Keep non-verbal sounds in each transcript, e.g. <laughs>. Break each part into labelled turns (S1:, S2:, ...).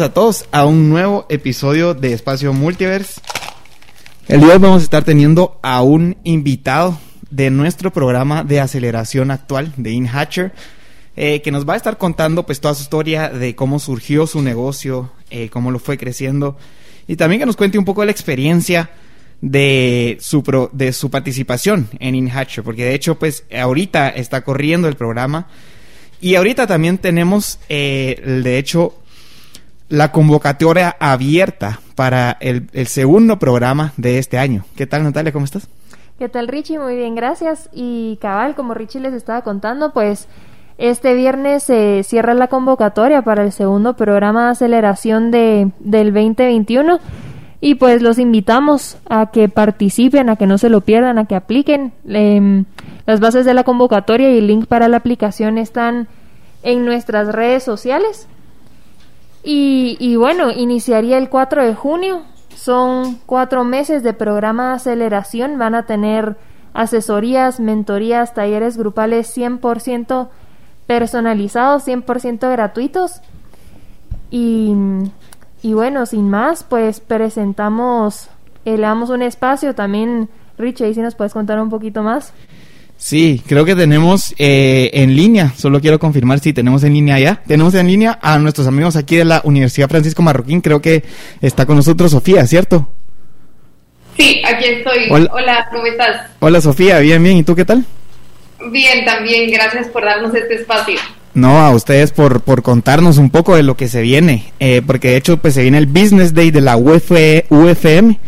S1: A todos a un nuevo episodio de Espacio Multiverse. El día de hoy vamos a estar teniendo a un invitado de nuestro programa de aceleración actual de InHatcher, eh, que nos va a estar contando pues toda su historia de cómo surgió su negocio, eh, cómo lo fue creciendo y también que nos cuente un poco de la experiencia de su, pro- de su participación en InHatcher, porque de hecho pues ahorita está corriendo el programa y ahorita también tenemos eh, de hecho la convocatoria abierta para el, el segundo programa de este año. ¿Qué tal Natalia? ¿Cómo estás?
S2: ¿Qué tal Richie? Muy bien, gracias. Y cabal, como Richie les estaba contando, pues este viernes se cierra la convocatoria para el segundo programa de aceleración de, del 2021 y pues los invitamos a que participen, a que no se lo pierdan, a que apliquen. Em, las bases de la convocatoria y el link para la aplicación están en nuestras redes sociales. Y, y bueno, iniciaría el 4 de junio. Son cuatro meses de programa de aceleración. Van a tener asesorías, mentorías, talleres grupales 100% personalizados, 100% gratuitos. Y, bueno, sin más, pues presentamos, eh, le damos un espacio también. Rich, ahí si nos puedes contar un poquito más.
S1: Sí, creo que tenemos eh, en línea, solo quiero confirmar si tenemos en línea ya. Tenemos en línea a nuestros amigos aquí de la Universidad Francisco Marroquín, creo que está con nosotros Sofía, ¿cierto?
S3: Sí, aquí estoy.
S1: Hola.
S3: Hola. ¿cómo estás?
S1: Hola Sofía, bien, bien, ¿y tú qué tal?
S3: Bien, también, gracias por darnos este espacio.
S1: No, a ustedes por, por contarnos un poco de lo que se viene, eh, porque de hecho pues se viene el Business Day de la UF, UFM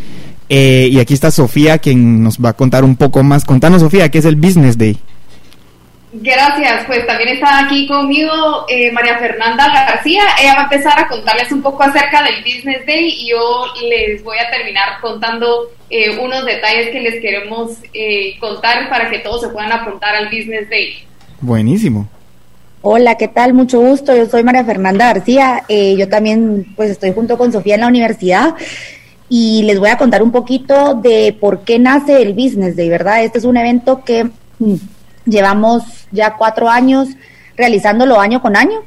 S1: eh, y aquí está Sofía quien nos va a contar un poco más. Contanos Sofía, ¿qué es el Business Day?
S3: Gracias, pues también está aquí conmigo eh, María Fernanda García. Ella va a empezar a contarles un poco acerca del Business Day y yo les voy a terminar contando eh, unos detalles que les queremos eh, contar para que todos se puedan apuntar al Business Day.
S1: Buenísimo.
S4: Hola, ¿qué tal? Mucho gusto. Yo soy María Fernanda García. Eh, yo también pues estoy junto con Sofía en la universidad y les voy a contar un poquito de por qué nace el Business Day, ¿verdad? Este es un evento que mm, llevamos ya cuatro años realizándolo año con año.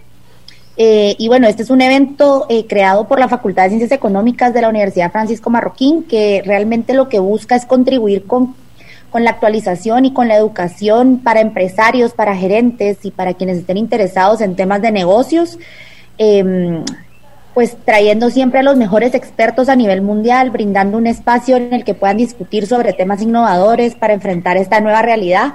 S4: Eh, y bueno, este es un evento eh, creado por la Facultad de Ciencias Económicas de la Universidad Francisco Marroquín, que realmente lo que busca es contribuir con, la actualización y con la educación para empresarios, para gerentes y para quienes estén interesados en temas de negocios. Em, pues trayendo siempre a los mejores expertos a nivel mundial, brindando un espacio en el que puedan discutir sobre temas innovadores para enfrentar esta nueva realidad.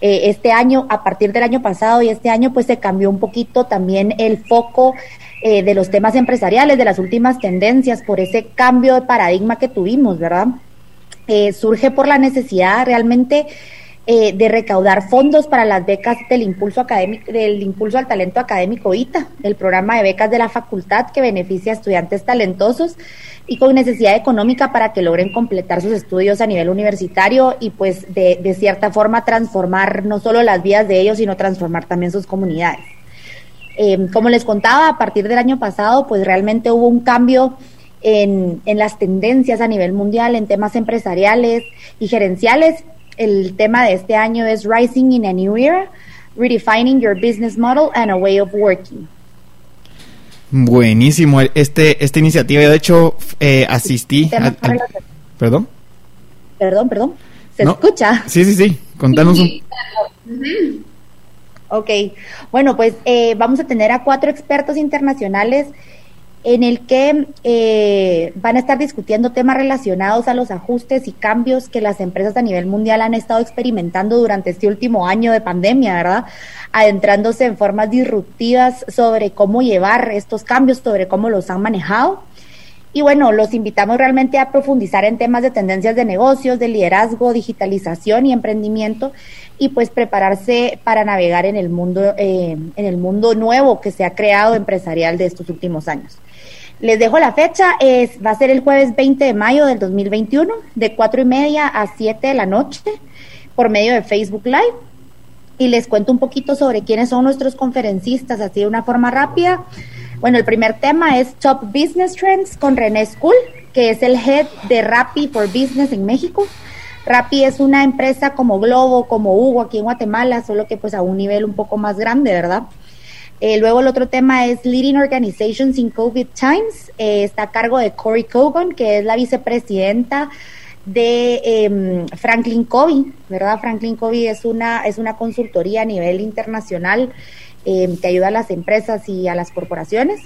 S4: Eh, este año, a partir del año pasado y este año, pues se cambió un poquito también el foco eh, de los temas empresariales, de las últimas tendencias, por ese cambio de paradigma que tuvimos, ¿verdad? Eh, surge por la necesidad realmente eh, de recaudar fondos para las becas del impulso académico, del impulso al talento académico ITA, el programa de becas de la facultad que beneficia a estudiantes talentosos y con necesidad económica para que logren completar sus estudios a nivel universitario y pues de, de cierta forma transformar no solo las vidas de ellos, sino transformar también sus comunidades. Eh, como les contaba, a partir del año pasado, pues realmente hubo un cambio en, en, las tendencias a nivel mundial, en temas empresariales y gerenciales. El tema de este año es Rising in a New Era, Redefining Your Business Model and a Way of Working.
S1: Buenísimo, este, esta iniciativa, yo de hecho eh, asistí.
S4: Al, al,
S1: ¿Perdón?
S4: Perdón, perdón. ¿Se
S1: no.
S4: escucha?
S1: Sí, sí, sí. Contanos un.
S4: Ok, bueno, pues eh, vamos a tener a cuatro expertos internacionales en el que eh, van a estar discutiendo temas relacionados a los ajustes y cambios que las empresas a nivel mundial han estado experimentando durante este último año de pandemia, ¿verdad? Adentrándose en formas disruptivas sobre cómo llevar estos cambios, sobre cómo los han manejado. Y bueno, los invitamos realmente a profundizar en temas de tendencias de negocios, de liderazgo, digitalización y emprendimiento y pues prepararse para navegar en el mundo, eh, en el mundo nuevo que se ha creado empresarial de estos últimos años. Les dejo la fecha, es, va a ser el jueves 20 de mayo del 2021, de cuatro y media a 7 de la noche, por medio de Facebook Live. Y les cuento un poquito sobre quiénes son nuestros conferencistas, así de una forma rápida. Bueno, el primer tema es Top Business Trends con René School, que es el head de Rappi for Business en México. Rappi es una empresa como Globo, como Hugo aquí en Guatemala, solo que pues a un nivel un poco más grande, ¿verdad? Eh, luego el otro tema es Leading Organizations in COVID Times. Eh, está a cargo de Cory Cogan, que es la vicepresidenta de em, Franklin Covey, ¿verdad? Franklin Covey es una, es una consultoría a nivel internacional eh, que ayuda a las empresas y a las corporaciones.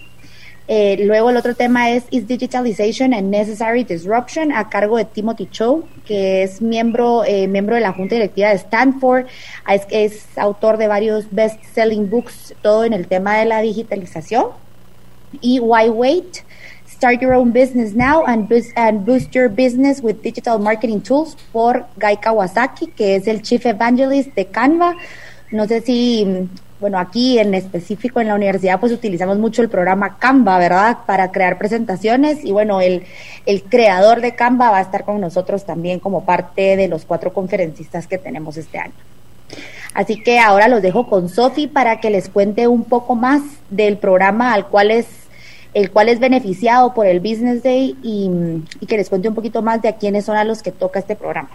S4: Eh, luego el otro tema es Is Digitalization and Necessary Disruption a cargo de Timothy Cho, que es miembro, eh, miembro de la Junta Directiva de Stanford, es, es autor de varios best-selling books, todo en el tema de la digitalización. Y Why Wait, Start Your Own Business Now and Boost, and boost Your Business with Digital Marketing Tools por Guy Kawasaki, que es el Chief Evangelist de Canva. No sé si bueno, aquí en específico en la universidad pues utilizamos mucho el programa Canva, ¿verdad? Para crear presentaciones y bueno, el, el creador de Canva va a estar con nosotros también como parte de los cuatro conferencistas que tenemos este año. Así que ahora los dejo con Sofi para que les cuente un poco más del programa al cual es el cual es beneficiado por el Business Day y, y que les cuente un poquito más de a quiénes son a los que toca este programa.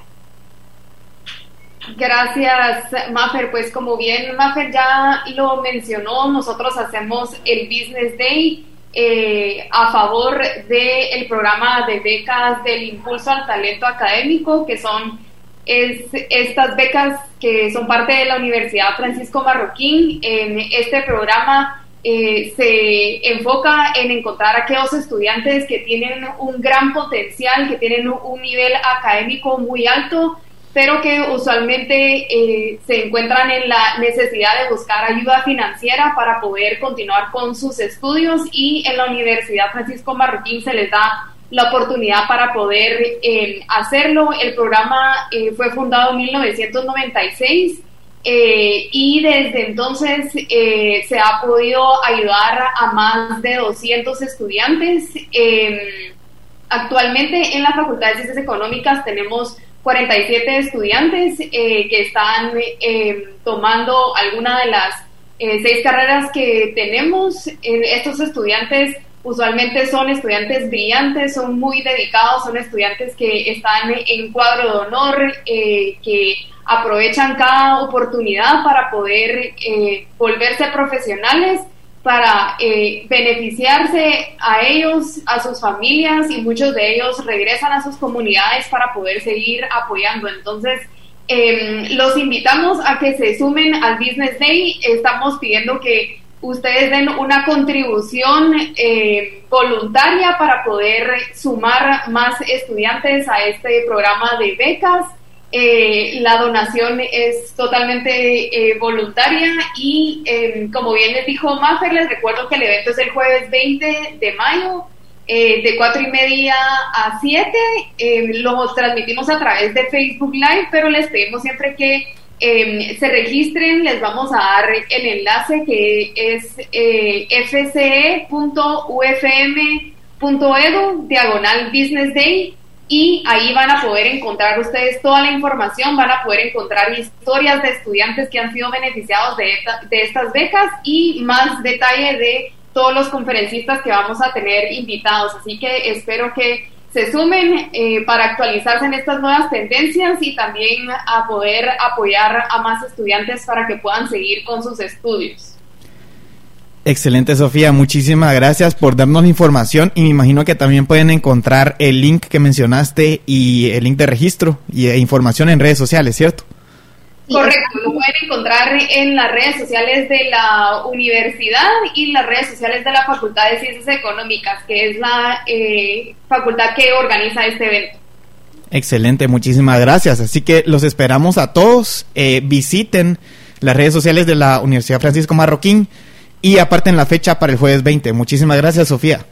S3: Gracias, Maffer. Pues como bien Maffer ya lo mencionó, nosotros hacemos el Business Day eh, a favor del programa de becas del Impulso al Talento Académico, que son es, estas becas que son parte de la Universidad Francisco Marroquín. Este programa eh, se enfoca en encontrar a aquellos estudiantes que tienen un gran potencial, que tienen un nivel académico muy alto, pero que usualmente eh, se encuentran en la necesidad de buscar ayuda financiera para poder continuar con sus estudios y en la Universidad Francisco Marroquín se les da la oportunidad para poder eh, hacerlo. El programa eh, fue fundado en 1996 y desde entonces se ha podido ayudar a más de 200 estudiantes. actualmente en la Facultad de Ciencias Económicas tenemos 47 estudiantes eh, que están eh, tomando alguna de las eh, seis carreras que tenemos. estos estudiantes usualmente son estudiantes brillantes, son muy dedicados, son estudiantes que están en cuadro de honor, que aprovechan cada oportunidad para poder volverse profesionales para eh, beneficiarse a ellos, a sus familias y muchos de ellos regresan a sus comunidades para poder seguir apoyando. Entonces, em, los invitamos a que se sumen al Business Day. Estamos pidiendo que ustedes den una contribución eh, voluntaria para poder sumar más estudiantes a este programa de becas. Eh, la donación es totalmente eh, voluntaria y em, como bien les dijo Maffer, les recuerdo que el evento es el jueves 20 de mayo eh, de 4 y media a 7. Em, lo transmitimos a través de Facebook Live, pero les pedimos siempre que em, se registren, les vamos a dar el enlace que es fce.ufm.edu diagonal business day y ahí van a poder encontrar ustedes toda la información, van a poder encontrar historias de estudiantes que han sido beneficiados de, estas becas y más detalle de todos los conferencistas que vamos a tener invitados. Así que espero que se sumen eh, para actualizarse en estas nuevas tendencias y también a poder apoyar a más estudiantes para que puedan seguir con sus estudios.
S1: Excelente, Sofía. Muchísimas gracias por darnos la información y me imagino que también pueden encontrar el link que mencionaste y el link de registro y e información en redes sociales, ¿cierto?
S3: Correcto, lo pueden encontrar en las redes sociales de la universidad y las redes sociales de la Facultad de Ciencias Económicas, que es la eh, facultad que organiza este evento.
S1: Excelente, muchísimas gracias. Así que los esperamos a todos. Eh, visiten las redes sociales de la Universidad Francisco Marroquín y aparte en la fecha para el jueves 20. Muchísimas gracias, Sofía.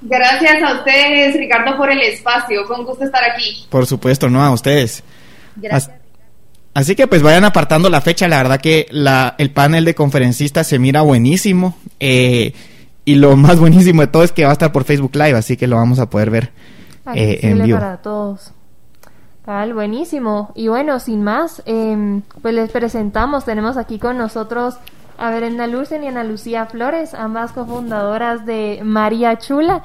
S3: Gracias a ustedes, Ricardo, por el espacio. Con gusto estar aquí.
S1: Por supuesto, no a ustedes.
S4: Gracias.
S1: Así que pues vayan apartando la fecha, la verdad que la, el panel de conferencistas se mira buenísimo eh, y lo más buenísimo de todo es que va a estar por Facebook Live, así que lo vamos a poder ver eh, en vivo.
S2: para todos. Tal, buenísimo. Y bueno, sin más, eh, pues les presentamos, tenemos aquí con nosotros a Brenda Lucen y Ana Lucía Flores, ambas cofundadoras de María Chula.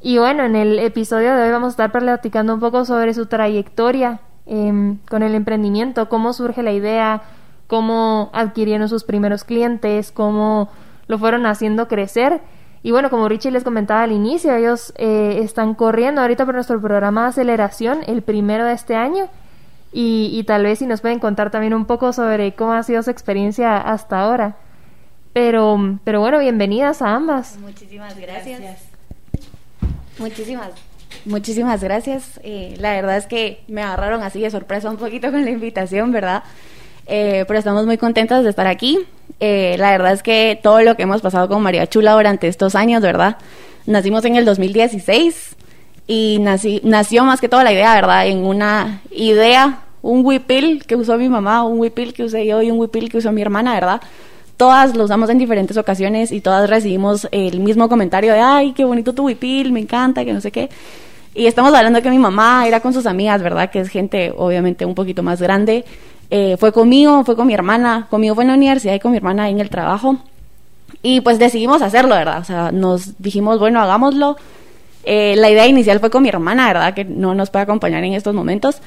S2: Y bueno, en el episodio de hoy vamos a estar platicando un poco sobre su trayectoria Em, con el emprendimiento, cómo surge la idea, cómo adquirieron sus primeros clientes, cómo lo fueron haciendo crecer. Y bueno, como Richie les comentaba al inicio, ellos eh, están corriendo ahorita por nuestro programa de aceleración, el primero de este año. Y, y, tal vez si nos pueden contar también un poco sobre cómo ha sido su experiencia hasta ahora. Pero, pero bueno, bienvenidas a ambas.
S5: Muchísimas gracias. gracias. Muchísimas Muchísimas gracias. Eh, la verdad es que me agarraron así de sorpresa un poquito con la invitación, ¿verdad? Eh, pero estamos muy contentas de estar aquí. Eh, la verdad es que todo lo que hemos pasado con María Chula durante estos años, ¿verdad? Nacimos en el 2016 y nací, nació más que todo la idea, ¿verdad? En una idea, un huipil que usó mi mamá, un huipil que usé yo y un huipil que usó mi hermana, ¿verdad? Todas lo usamos en diferentes ocasiones y todas recibimos el mismo comentario de, ay, qué bonito tu huipil, me encanta, que no sé qué. Y estamos hablando que mi mamá era con sus amigas, ¿verdad? Que es gente obviamente un poquito más grande. Eh, fue conmigo, fue con mi hermana, conmigo fue en la universidad y con mi hermana en el trabajo. Y pues decidimos hacerlo, ¿verdad? O sea, nos dijimos, bueno, hagámoslo. Eh, la idea inicial fue con mi hermana, ¿verdad? Que no nos puede acompañar en estos momentos.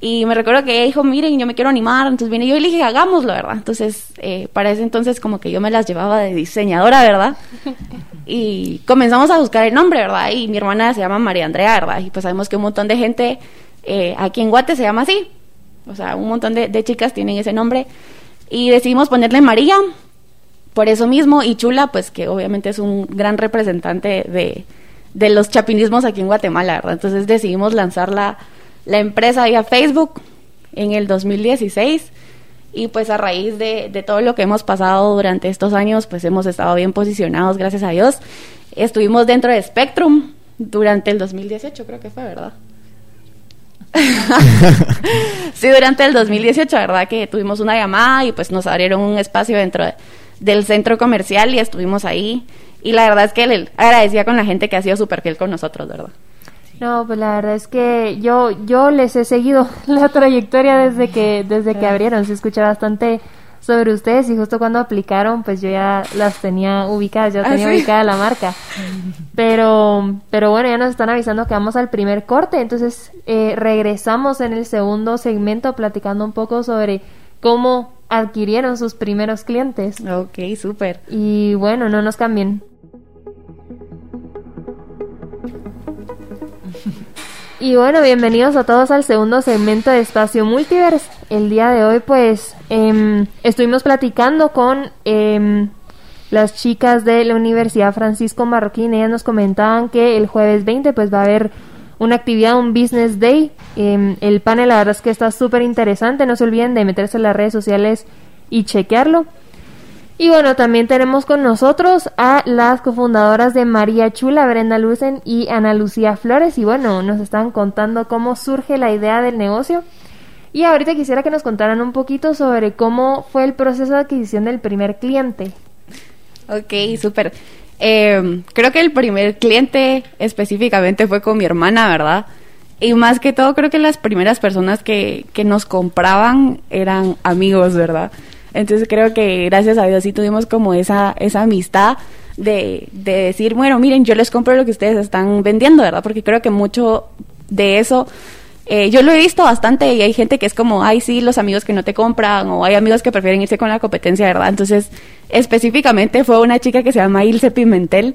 S5: Y me recuerdo que ella dijo, miren, yo me quiero animar. Entonces vine yo y le dije, hagámoslo, ¿verdad? Entonces, eh, para ese entonces como que yo me las llevaba de diseñadora, ¿verdad? <laughs> Y comenzamos a buscar el nombre, ¿verdad? Y mi hermana se llama María Andrea, ¿verdad? Y pues sabemos que un montón de gente eh, aquí en Guate se llama así. O sea, un montón de, de chicas tienen ese nombre. Y decidimos ponerle María, por eso mismo. Y Chula, pues que obviamente es un gran representante de, de los chapinismos aquí en Guatemala, ¿verdad? Entonces decidimos lanzarla la empresa vía Facebook en el 2016 y pues a raíz de, de, todo lo que hemos pasado durante estos años, pues hemos estado bien posicionados, gracias a Dios. Estuvimos dentro de Spectrum durante el 2018, creo que fue, ¿verdad? <laughs> sí, durante el 2018, ¿verdad? Que tuvimos una llamada y pues nos abrieron un espacio dentro del centro comercial y estuvimos ahí. Y la verdad es que le agradecía con la gente que ha sido súper fiel con nosotros, ¿verdad?
S2: No, pues la verdad es que yo yo les he seguido <laughs> la trayectoria desde que desde que abrieron, se escucha bastante sobre ustedes y justo cuando aplicaron pues yo ya las tenía ubicadas, ya ¿Ah, tenía ubicada la marca. Pero pero bueno, ya nos están avisando que vamos al primer corte, entonces eh, regresamos en el segundo segmento platicando un poco sobre cómo adquirieron sus primeros clientes.
S5: Ok, súper.
S2: Y bueno, no nos cambien. Y bueno, bienvenidos a todos al segundo segmento de Espacio Multiverse. El día de hoy pues eh, estuvimos platicando con eh, las chicas de la Universidad Francisco Marroquín. Ellas nos comentaban que el jueves 20 pues va a haber una actividad, un business day. Eh, el panel la verdad es que está súper interesante. No se olviden de meterse en las redes sociales y chequearlo. Y bueno, también tenemos con nosotros a las cofundadoras de María Chula, Brenda Lucen y Ana Lucía Flores. Y bueno, nos están contando cómo surge la idea del negocio. Y ahorita quisiera que nos contaran un poquito sobre cómo fue el proceso de adquisición del primer cliente.
S5: Ok, súper. Eh, creo que el primer cliente específicamente fue con mi hermana, ¿verdad? Y más que todo, creo que las primeras personas que, que nos compraban eran amigos, ¿verdad? Entonces creo que gracias a Dios sí tuvimos como esa, esa amistad de, de decir, bueno, miren, yo les compro lo que ustedes están vendiendo, ¿verdad? Porque creo que mucho de eso eh, yo lo he visto bastante y hay gente que es como, ay, sí, los amigos que no te compran, o hay amigos que prefieren irse con la competencia, ¿verdad? Entonces, específicamente fue una chica que se llama Ilse Pimentel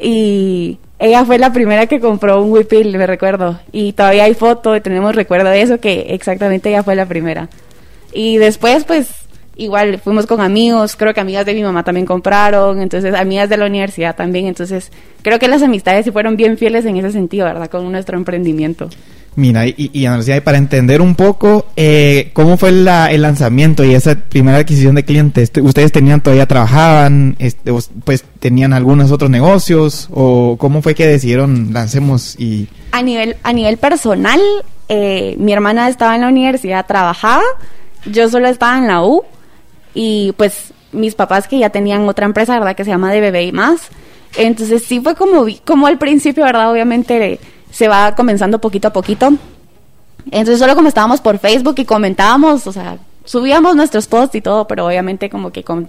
S5: y ella fue la primera que compró un Whipil, me recuerdo. Y todavía hay foto y tenemos recuerdo de eso, que exactamente ella fue la primera. Y después, pues, igual fuimos con amigos, creo que amigas de mi mamá también compraron, entonces amigas de la universidad también, entonces creo que las amistades sí fueron bien fieles en ese sentido, ¿verdad? Con nuestro emprendimiento.
S1: Mira, y, y para entender un poco eh, cómo fue la, el lanzamiento y esa primera adquisición de clientes, ¿ustedes tenían todavía trabajaban, este, pues tenían algunos otros negocios o cómo fue que decidieron lancemos y...
S5: A nivel, a nivel personal, eh, mi hermana estaba en la universidad, trabajaba, yo solo estaba en la U y pues mis papás que ya tenían otra empresa, ¿verdad? Que se llama De Bebé y Más. Entonces sí fue como, como al principio, ¿verdad? Obviamente se va comenzando poquito a poquito. Entonces solo como estábamos por Facebook y comentábamos, o sea, subíamos nuestros posts y todo, pero obviamente como que con...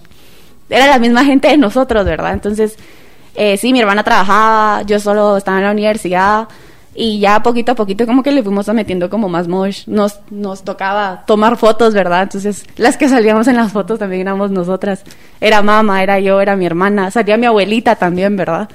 S5: era la misma gente de nosotros, ¿verdad? Entonces, eh, sí, mi hermana trabajaba, yo solo estaba en la universidad y ya poquito a poquito como que le fuimos metiendo como más mosh. Nos, nos tocaba tomar fotos, ¿verdad? Entonces las que salíamos en las fotos también éramos nosotras. Era mamá, era yo, era mi hermana, salía mi abuelita también, ¿verdad?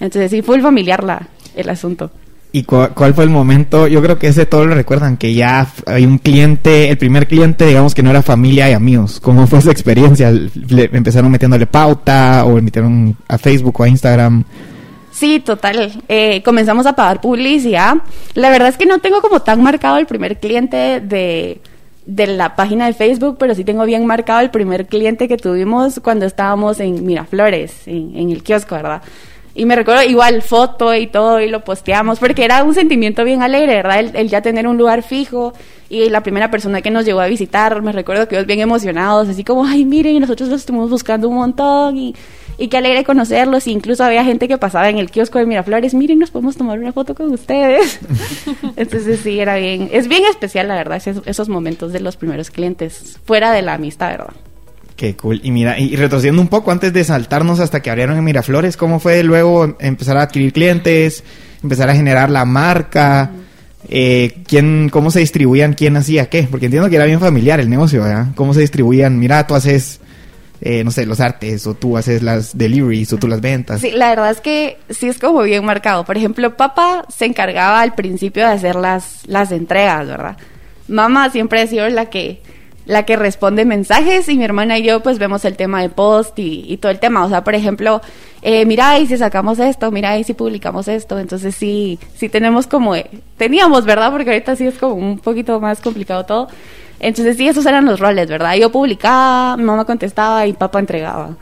S5: Entonces sí, fue el familiar la, el asunto.
S1: ¿Y cuál fue el momento? Yo creo que ese todo lo recuerdan, que ya hay un cliente, el primer cliente, digamos que no era familia y amigos. ¿Cómo fue esa experiencia? ¿Le empezaron metiéndole pauta o metieron a Facebook o a Instagram?
S5: Sí, total. Eh, comenzamos a pagar publicidad. La verdad es que no tengo como tan marcado el primer cliente de, de la página de Facebook, pero sí tengo bien marcado el primer cliente que tuvimos cuando estábamos en Miraflores, en, en el kiosco, ¿verdad? Y me recuerdo igual foto y todo y lo posteamos porque era un sentimiento bien alegre, ¿verdad? El, ya tener un lugar fijo y la primera persona que nos llegó a visitar, me recuerdo que ellos bien emocionados, así como, ay, miren, nosotros los estuvimos buscando un montón y, y qué alegre conocerlos. incluso había gente que pasaba en el kiosco de Miraflores, miren, nos podemos tomar una foto con ustedes. <laughs> Entonces sí, era bien, es bien especial la verdad, esos, esos momentos de los primeros clientes, fuera de la amistad, ¿verdad?
S1: Qué cool. Y mira, y retrocediendo un poco antes de saltarnos hasta que abrieron en Miraflores, ¿cómo fue luego empezar a adquirir clientes, empezar a generar la marca? Eh, ¿quién, ¿Cómo se distribuían? ¿Quién hacía qué? Porque entiendo que era bien familiar el negocio, ¿verdad? ¿Cómo se distribuían? Mira, tú haces, eh, no sé, los artes, o tú haces las deliveries, o tú las ventas.
S5: Sí, la verdad es que sí es como bien marcado. Por ejemplo, papá se encargaba al principio de hacer las, las entregas, ¿verdad? Mamá siempre ha sido la que la que responde mensajes y mi hermana y yo pues vemos el tema de post y, todo el tema. O sea, por ejemplo, eh, mira y si sacamos esto, mira y si publicamos esto. Entonces sí, sí tenemos como, eh, teníamos, ¿verdad? Porque ahorita sí es como un poquito más complicado todo. Entonces sí, esos eran los roles, ¿verdad? Yo publicaba, mi mamá contestaba y papá entregaba.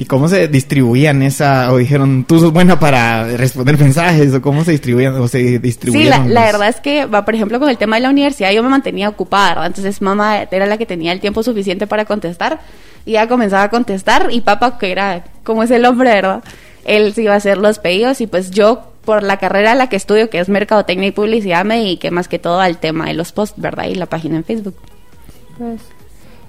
S1: ¿Y cómo se distribuían esa, o dijeron, tú sos buena para responder mensajes, o cómo se distribuían, o se distribuían?
S5: Sí, la, verdad es que, va, por ejemplo, con el tema de la universidad, yo me mantenía ocupada, ¿verdad? Entonces mamá era la que tenía el tiempo suficiente para contestar, y ya comenzaba a contestar, y papá, que era como es el hombre, ¿verdad? Él se iba a hacer los pedidos, y pues yo, por la carrera a la que estudio, que es Mercadotecnia y Publicidad, me dediqué más que todo al tema de los posts, ¿verdad? Y la página en Facebook.
S2: Pues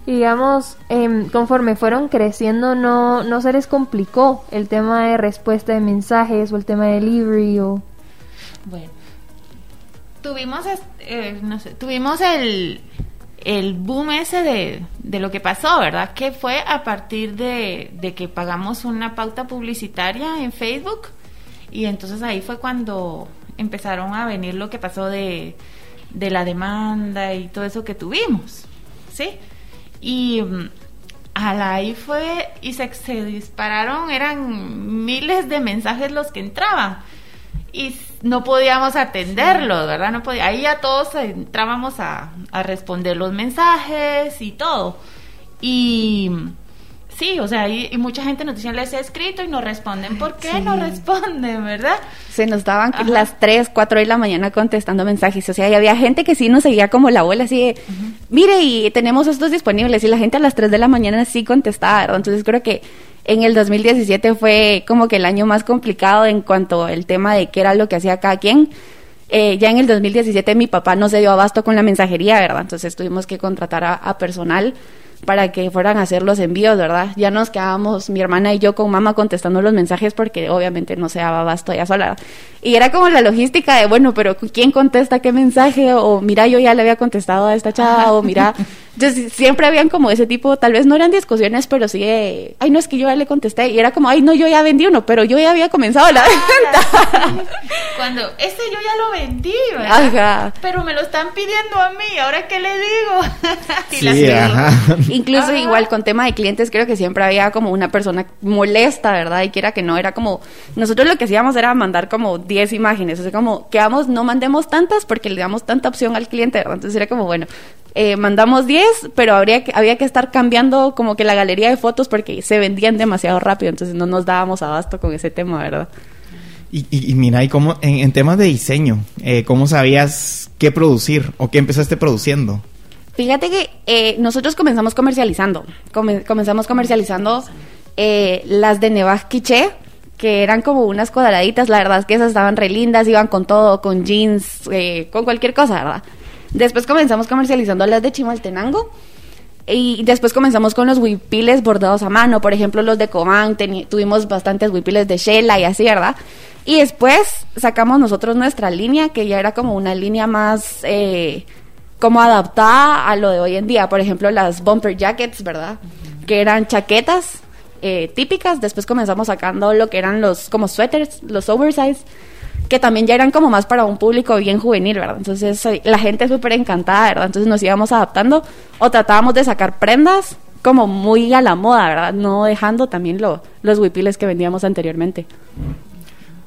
S2: digamos, em, conforme fueron creciendo, no, no se les complicó el tema de respuesta de mensajes o el tema de delivery o...
S6: Bueno, tuvimos, eh, no sé, tuvimos el, el boom ese de, de, lo que pasó, ¿verdad? Que fue a partir de, de que pagamos una pauta publicitaria en Facebook y entonces ahí fue cuando empezaron a venir lo que pasó de, de la demanda y todo eso que tuvimos, ¿sí? Y mm, ahí fue y se, se dispararon, eran miles de mensajes los que entraban y no podíamos atenderlos, ¿verdad? No podía, ahí ya todos entrábamos a, a responder los mensajes y todo. Y Sí, o sea, y, mucha gente nos dice, les he escrito y no responden. ¿Por qué no responden, verdad?
S5: Se nos daban las 3, 4 de la mañana contestando mensajes. O sea, y había gente que sí nos seguía como la abuela, así de, mire, y tenemos estos disponibles. Y la gente a las 3 de la mañana sí contestaba, Entonces creo que en el 2017 fue como que el año más complicado en cuanto al tema de qué era lo que hacía cada quien. Eh, ya en el 2017 mi papá no se dio abasto con la mensajería, ¿verdad? Entonces tuvimos que contratar a personal para que fueran a hacer los envíos, ¿verdad? Ya nos quedábamos, mi hermana y yo con mamá contestando los mensajes porque obviamente no se daba basto ya sola. Y era como la logística de, bueno, pero ¿quién contesta qué mensaje? O mira, yo ya le había contestado a esta chava, o mira, Entonces siempre habían como ese tipo, tal vez no eran discusiones, pero sí, ay, no es que yo ya le contesté y era como, ay, no, yo ya vendí uno, pero yo ya había comenzado la
S6: Ah, <laughs>
S5: venta.
S6: Cuando, este yo ya lo vendí, ¿verdad?
S5: Ajá.
S6: Pero me lo están pidiendo a mí, ¿ahora qué le digo? <laughs> Y
S1: Sí, ajá.
S5: Incluso
S6: Ajá.
S5: igual con tema de clientes creo que siempre había como una persona molesta, ¿verdad? Y que era que no, era como, nosotros lo que hacíamos era mandar como 10 imágenes, o sea, como que vamos, no mandemos tantas porque le damos tanta opción al cliente, ¿verdad? Entonces era como, bueno, eh, mandamos 10, pero habría que, había que estar cambiando como que la galería de fotos porque se vendían demasiado rápido, entonces no nos dábamos abasto con ese tema, ¿verdad?
S1: Y, y- y mira, y cómo, en, en temas de diseño, eh, ¿cómo sabías qué producir o qué empezaste produciendo?
S5: Fíjate que eh, nosotros comenzamos comercializando. Come- comenzamos comercializando eh, las de Nevas Quiché, que eran como unas cuadraditas. La verdad es que esas estaban re lindas, iban con todo, con jeans, eh, con cualquier cosa, ¿verdad? Después comenzamos comercializando las de Chimaltenango. Y después comenzamos con los huipiles bordados a mano, por ejemplo los de Cobán, tuvimos bastantes huipiles de Shela y así, ¿verdad? Y después sacamos nosotros nuestra línea, que ya era como una línea más eh, como adaptada a lo de hoy en día, por ejemplo las bumper jackets, ¿verdad? Que eran chaquetas eh, típicas, después comenzamos sacando lo que eran los como suéteres, los oversize, que también ya eran como más para un público bien juvenil, ¿verdad? Entonces la gente súper encantada, ¿verdad? Entonces nos íbamos adaptando o tratábamos de sacar prendas como muy a la moda, ¿verdad? No dejando también lo, los huipiles que vendíamos anteriormente.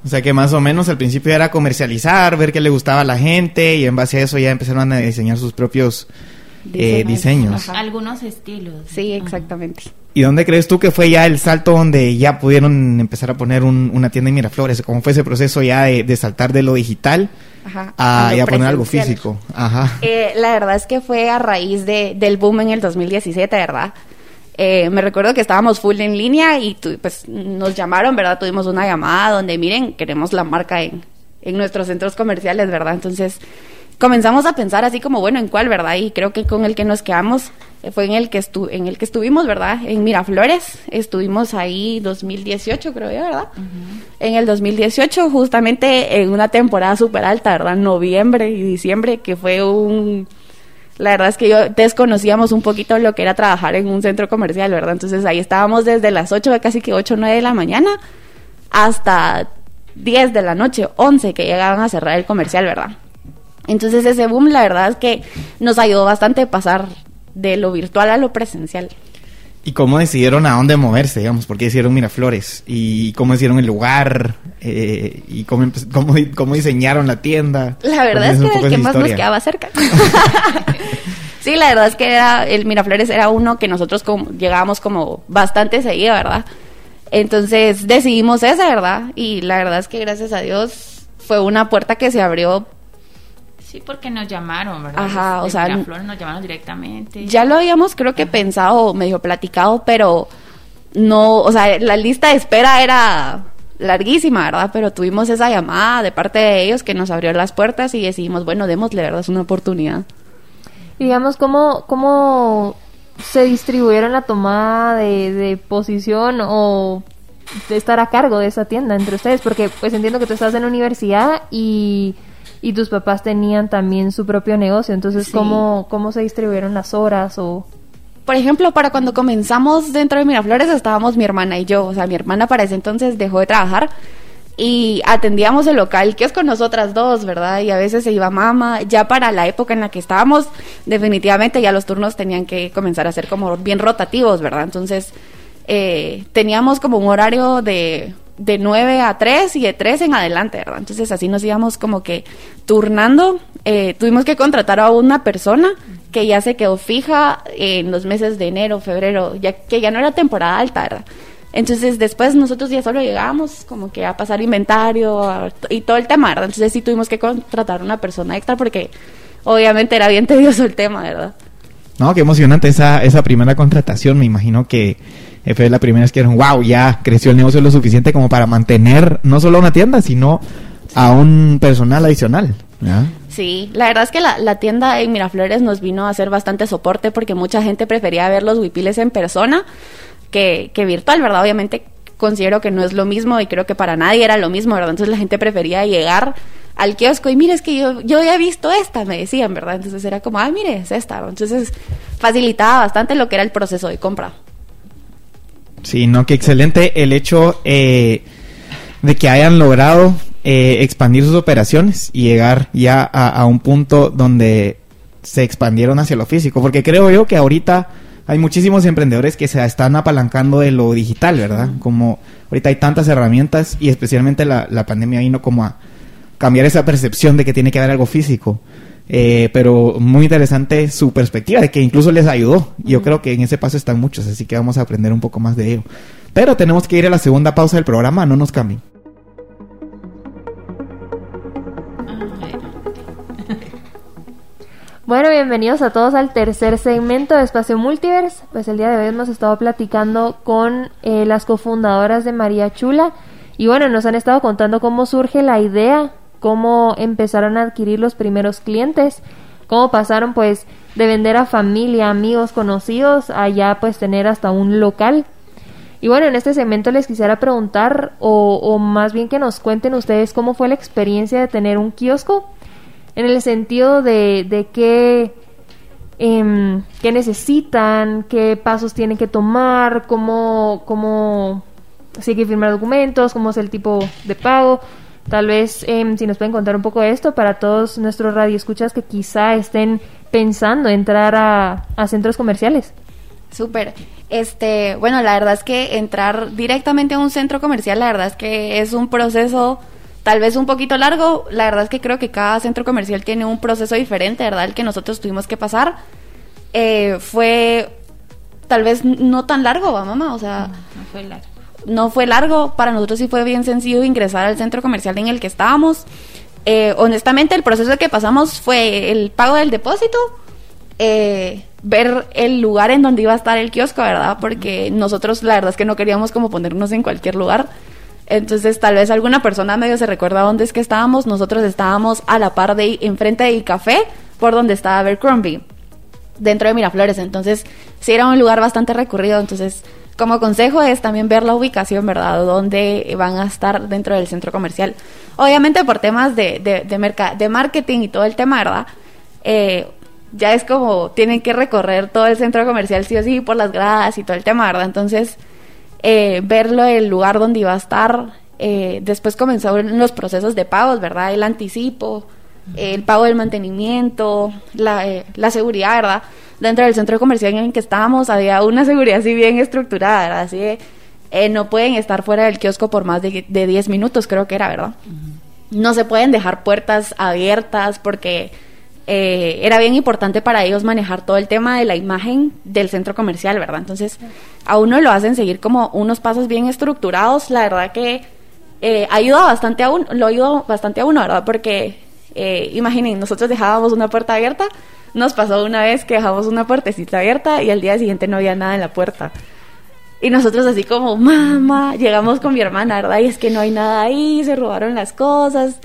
S1: O sea que más o menos al principio era comercializar, ver qué le gustaba a la gente y en base a eso ya empezaron a diseñar sus propios eh, Diseños.
S5: Ajá.
S6: Algunos estilos.
S5: Sí, exactamente.
S1: ¿Y dónde crees tú que fue ya el salto donde ya pudieron empezar a poner un- una tienda en Miraflores? ¿Cómo fue ese proceso ya de, de saltar de lo digital
S5: Ajá.
S1: a,
S5: lo
S1: poner algo físico? Ajá.
S5: Eh, la verdad es que fue a raíz de, del boom en el 2017, ¿verdad? Eh, me recuerdo que estábamos full en línea y tu- pues nos llamaron, ¿verdad? Tuvimos una llamada donde, miren, queremos la marca en, en nuestros centros comerciales, ¿verdad? Entonces comenzamos a pensar así como, bueno, ¿en cuál, verdad? Y creo que con el que nos quedamos eh, fue en el que, estu en el que estuvimos, ¿verdad? En Miraflores. Estuvimos ahí 2018, creo yo, ¿verdad? En el 2018, justamente en una temporada súper alta, ¿verdad? Noviembre y diciembre, que fue un... La verdad es que yo desconocíamos un poquito lo que era trabajar en un centro comercial, ¿verdad? Entonces ahí estábamos desde las 8, casi que 8 o 9 de la mañana, hasta 10 de la noche, 11 que llegaban a cerrar el comercial, ¿verdad? Entonces ese boom, la verdad es que nos ayudó bastante a pasar de lo virtual a lo presencial.
S1: ¿Y cómo decidieron a dónde moverse, digamos? ¿Por qué hicieron Miraflores? ¿Y cómo hicieron el lugar? Eh, ¿Y cómo, cómo, cómo diseñaron la tienda?
S5: La verdad es que era el que más nos
S1: historia.
S5: quedaba cerca. <laughs> <laughs> sí, la verdad es que era, el Miraflores era uno que nosotros como, llegábamos como bastante seguido, ¿verdad? Entonces decidimos ese, ¿verdad? Y la verdad es que gracias a Dios fue una puerta que se abrió.
S6: Sí, porque nos llamaron, ¿verdad?
S5: Ajá, o sea,
S6: Miraflores nos llamaron directamente.
S5: Ya lo habíamos creo que pensado, medio platicado, pero no, o sea, la lista de espera era larguísima, ¿verdad? Pero tuvimos esa llamada de parte de ellos que nos abrió las puertas y decidimos, bueno, démosle, ¿verdad? Es una oportunidad.
S2: Y digamos, ¿cómo, cómo se distribuyeron la tomada de, de posición o de estar a cargo de esa tienda entre ustedes? Porque pues entiendo que tú estás en la universidad y, y tus papás tenían también su propio negocio. Entonces,
S5: Sí.
S2: ¿cómo, ¿cómo se distribuyeron las horas o...?
S5: Por ejemplo, para cuando comenzamos dentro de Miraflores estábamos mi hermana y yo, o sea, mi hermana para ese entonces dejó de trabajar y atendíamos el local, que es con nosotras dos, ¿verdad? Y a veces se iba mamá, ya para la época en la que estábamos, definitivamente ya los turnos tenían que comenzar a ser como bien rotativos, ¿verdad? Entonces, eh, teníamos como un horario de, de 9 a 3 y de 3 en adelante, ¿verdad? Entonces así nos íbamos como que turnando. Eh, tuvimos que contratar a una persona que ya se quedó fija en los meses de enero, febrero, ya que ya no era temporada alta, ¿verdad? Entonces después nosotros ya solo llegábamos como que a pasar inventario y todo el tema, ¿verdad? Entonces sí tuvimos que contratar a una persona extra porque obviamente era bien tedioso el tema, ¿verdad?
S1: No, qué emocionante esa, esa primera contratación. Me imagino que fue la primera vez que dijeron, wow, ya creció el negocio lo suficiente como para mantener no solo una tienda, sino a un personal adicional. ¿ya?
S5: Sí, la verdad es que la, tienda en Miraflores nos vino a hacer bastante soporte porque mucha gente prefería ver los huipiles en persona que, que virtual, ¿verdad? Obviamente considero que no es lo mismo y creo que para nadie era lo mismo, ¿verdad? Entonces la gente prefería llegar al kiosco y mire, es que yo, yo he visto esta, me decían, ¿verdad? Entonces era como, ah, mire, es esta. Entonces facilitaba bastante lo que era el proceso de compra.
S1: Sí, no, qué excelente el hecho eh, de que hayan logrado eh, expandir sus operaciones y llegar ya a, un punto donde se expandieron hacia lo físico, porque creo yo que ahorita hay muchísimos emprendedores que se están apalancando de lo digital, ¿verdad? Como ahorita hay tantas herramientas y especialmente la, la pandemia vino como a cambiar esa percepción de que tiene que haber algo físico. Eh, pero muy interesante su perspectiva de que incluso les ayudó. Yo creo que en ese paso están muchos, así que vamos a aprender un poco más de ello. Pero tenemos que ir a la segunda pausa del programa, no nos cambien. <laughs>
S2: Bueno, bienvenidos a todos al tercer segmento de Espacio Multiverse. Pues el día de hoy hemos estado platicando con eh, las cofundadoras de María Chula y bueno, nos han estado contando cómo surge la idea cómo empezaron a adquirir los primeros clientes, cómo pasaron pues de vender a familia, amigos, conocidos, a ya pues tener hasta un local. Y bueno, en este segmento les quisiera preguntar, o, más bien que nos cuenten ustedes cómo fue la experiencia de tener un kiosco, en el sentido de, de qué, em, qué necesitan, qué pasos tienen que tomar, cómo, cómo, si que firmar documentos, cómo es el tipo de pago. Tal vez em, si nos pueden contar un poco de esto para todos nuestros radioescuchas que quizá estén pensando entrar a, a centros comerciales.
S5: Súper. Este, bueno, la verdad es que entrar directamente a un centro comercial, la verdad es que es un proceso tal vez un poquito largo. La verdad es que creo que cada centro comercial tiene un proceso diferente, ¿verdad? El que nosotros tuvimos que pasar. Eh, fue tal vez no tan largo, ¿va, mamá? O sea,
S6: no fue largo
S5: no fue largo, para nosotros sí fue bien sencillo ingresar al centro comercial en el que estábamos. Eh, honestamente, el proceso que pasamos fue el pago del depósito, eh, ver el lugar en donde iba a estar el kiosco, ¿verdad? Porque nosotros la verdad es que no queríamos como ponernos en cualquier lugar. Entonces, tal vez alguna persona medio se recuerda dónde es que estábamos. Nosotros estábamos a la par de enfrente del café, por donde estaba Abercrombie, dentro de Miraflores. Entonces, sí era un lugar bastante recurrido. Entonces, como consejo es también ver la ubicación, ¿verdad? Dónde van a estar dentro del centro comercial. Obviamente por temas de, de, de, marketing y todo el tema, ¿verdad? Eh, ya es como tienen que recorrer todo el centro comercial sí o sí por las gradas y todo el tema, ¿verdad? Entonces, eh, verlo el lugar donde iba a estar. Eh, después comenzaron los procesos de pagos, ¿verdad? El anticipo, el pago del mantenimiento, la, eh, la seguridad, ¿verdad? Dentro del centro comercial en el que estábamos había una seguridad así bien estructurada, Así de, eh, no pueden estar fuera del kiosco por más de, de 10 minutos, creo que era, ¿verdad? No se pueden dejar puertas abiertas porque eh, era bien importante para ellos manejar todo el tema de la imagen del centro comercial, ¿verdad? Entonces, a uno lo hacen seguir como unos pasos bien estructurados, la verdad que eh, ayuda bastante a uno, lo ayuda bastante a uno, ¿verdad? Porque, eh, imaginen, nosotros dejábamos una puerta abierta, nos pasó una vez que dejamos una puertecita abierta y al día siguiente no había nada en la puerta. Y nosotros así como, mamá, llegamos con mi hermana, ¿verdad? Y es que no hay nada ahí, se robaron las cosas.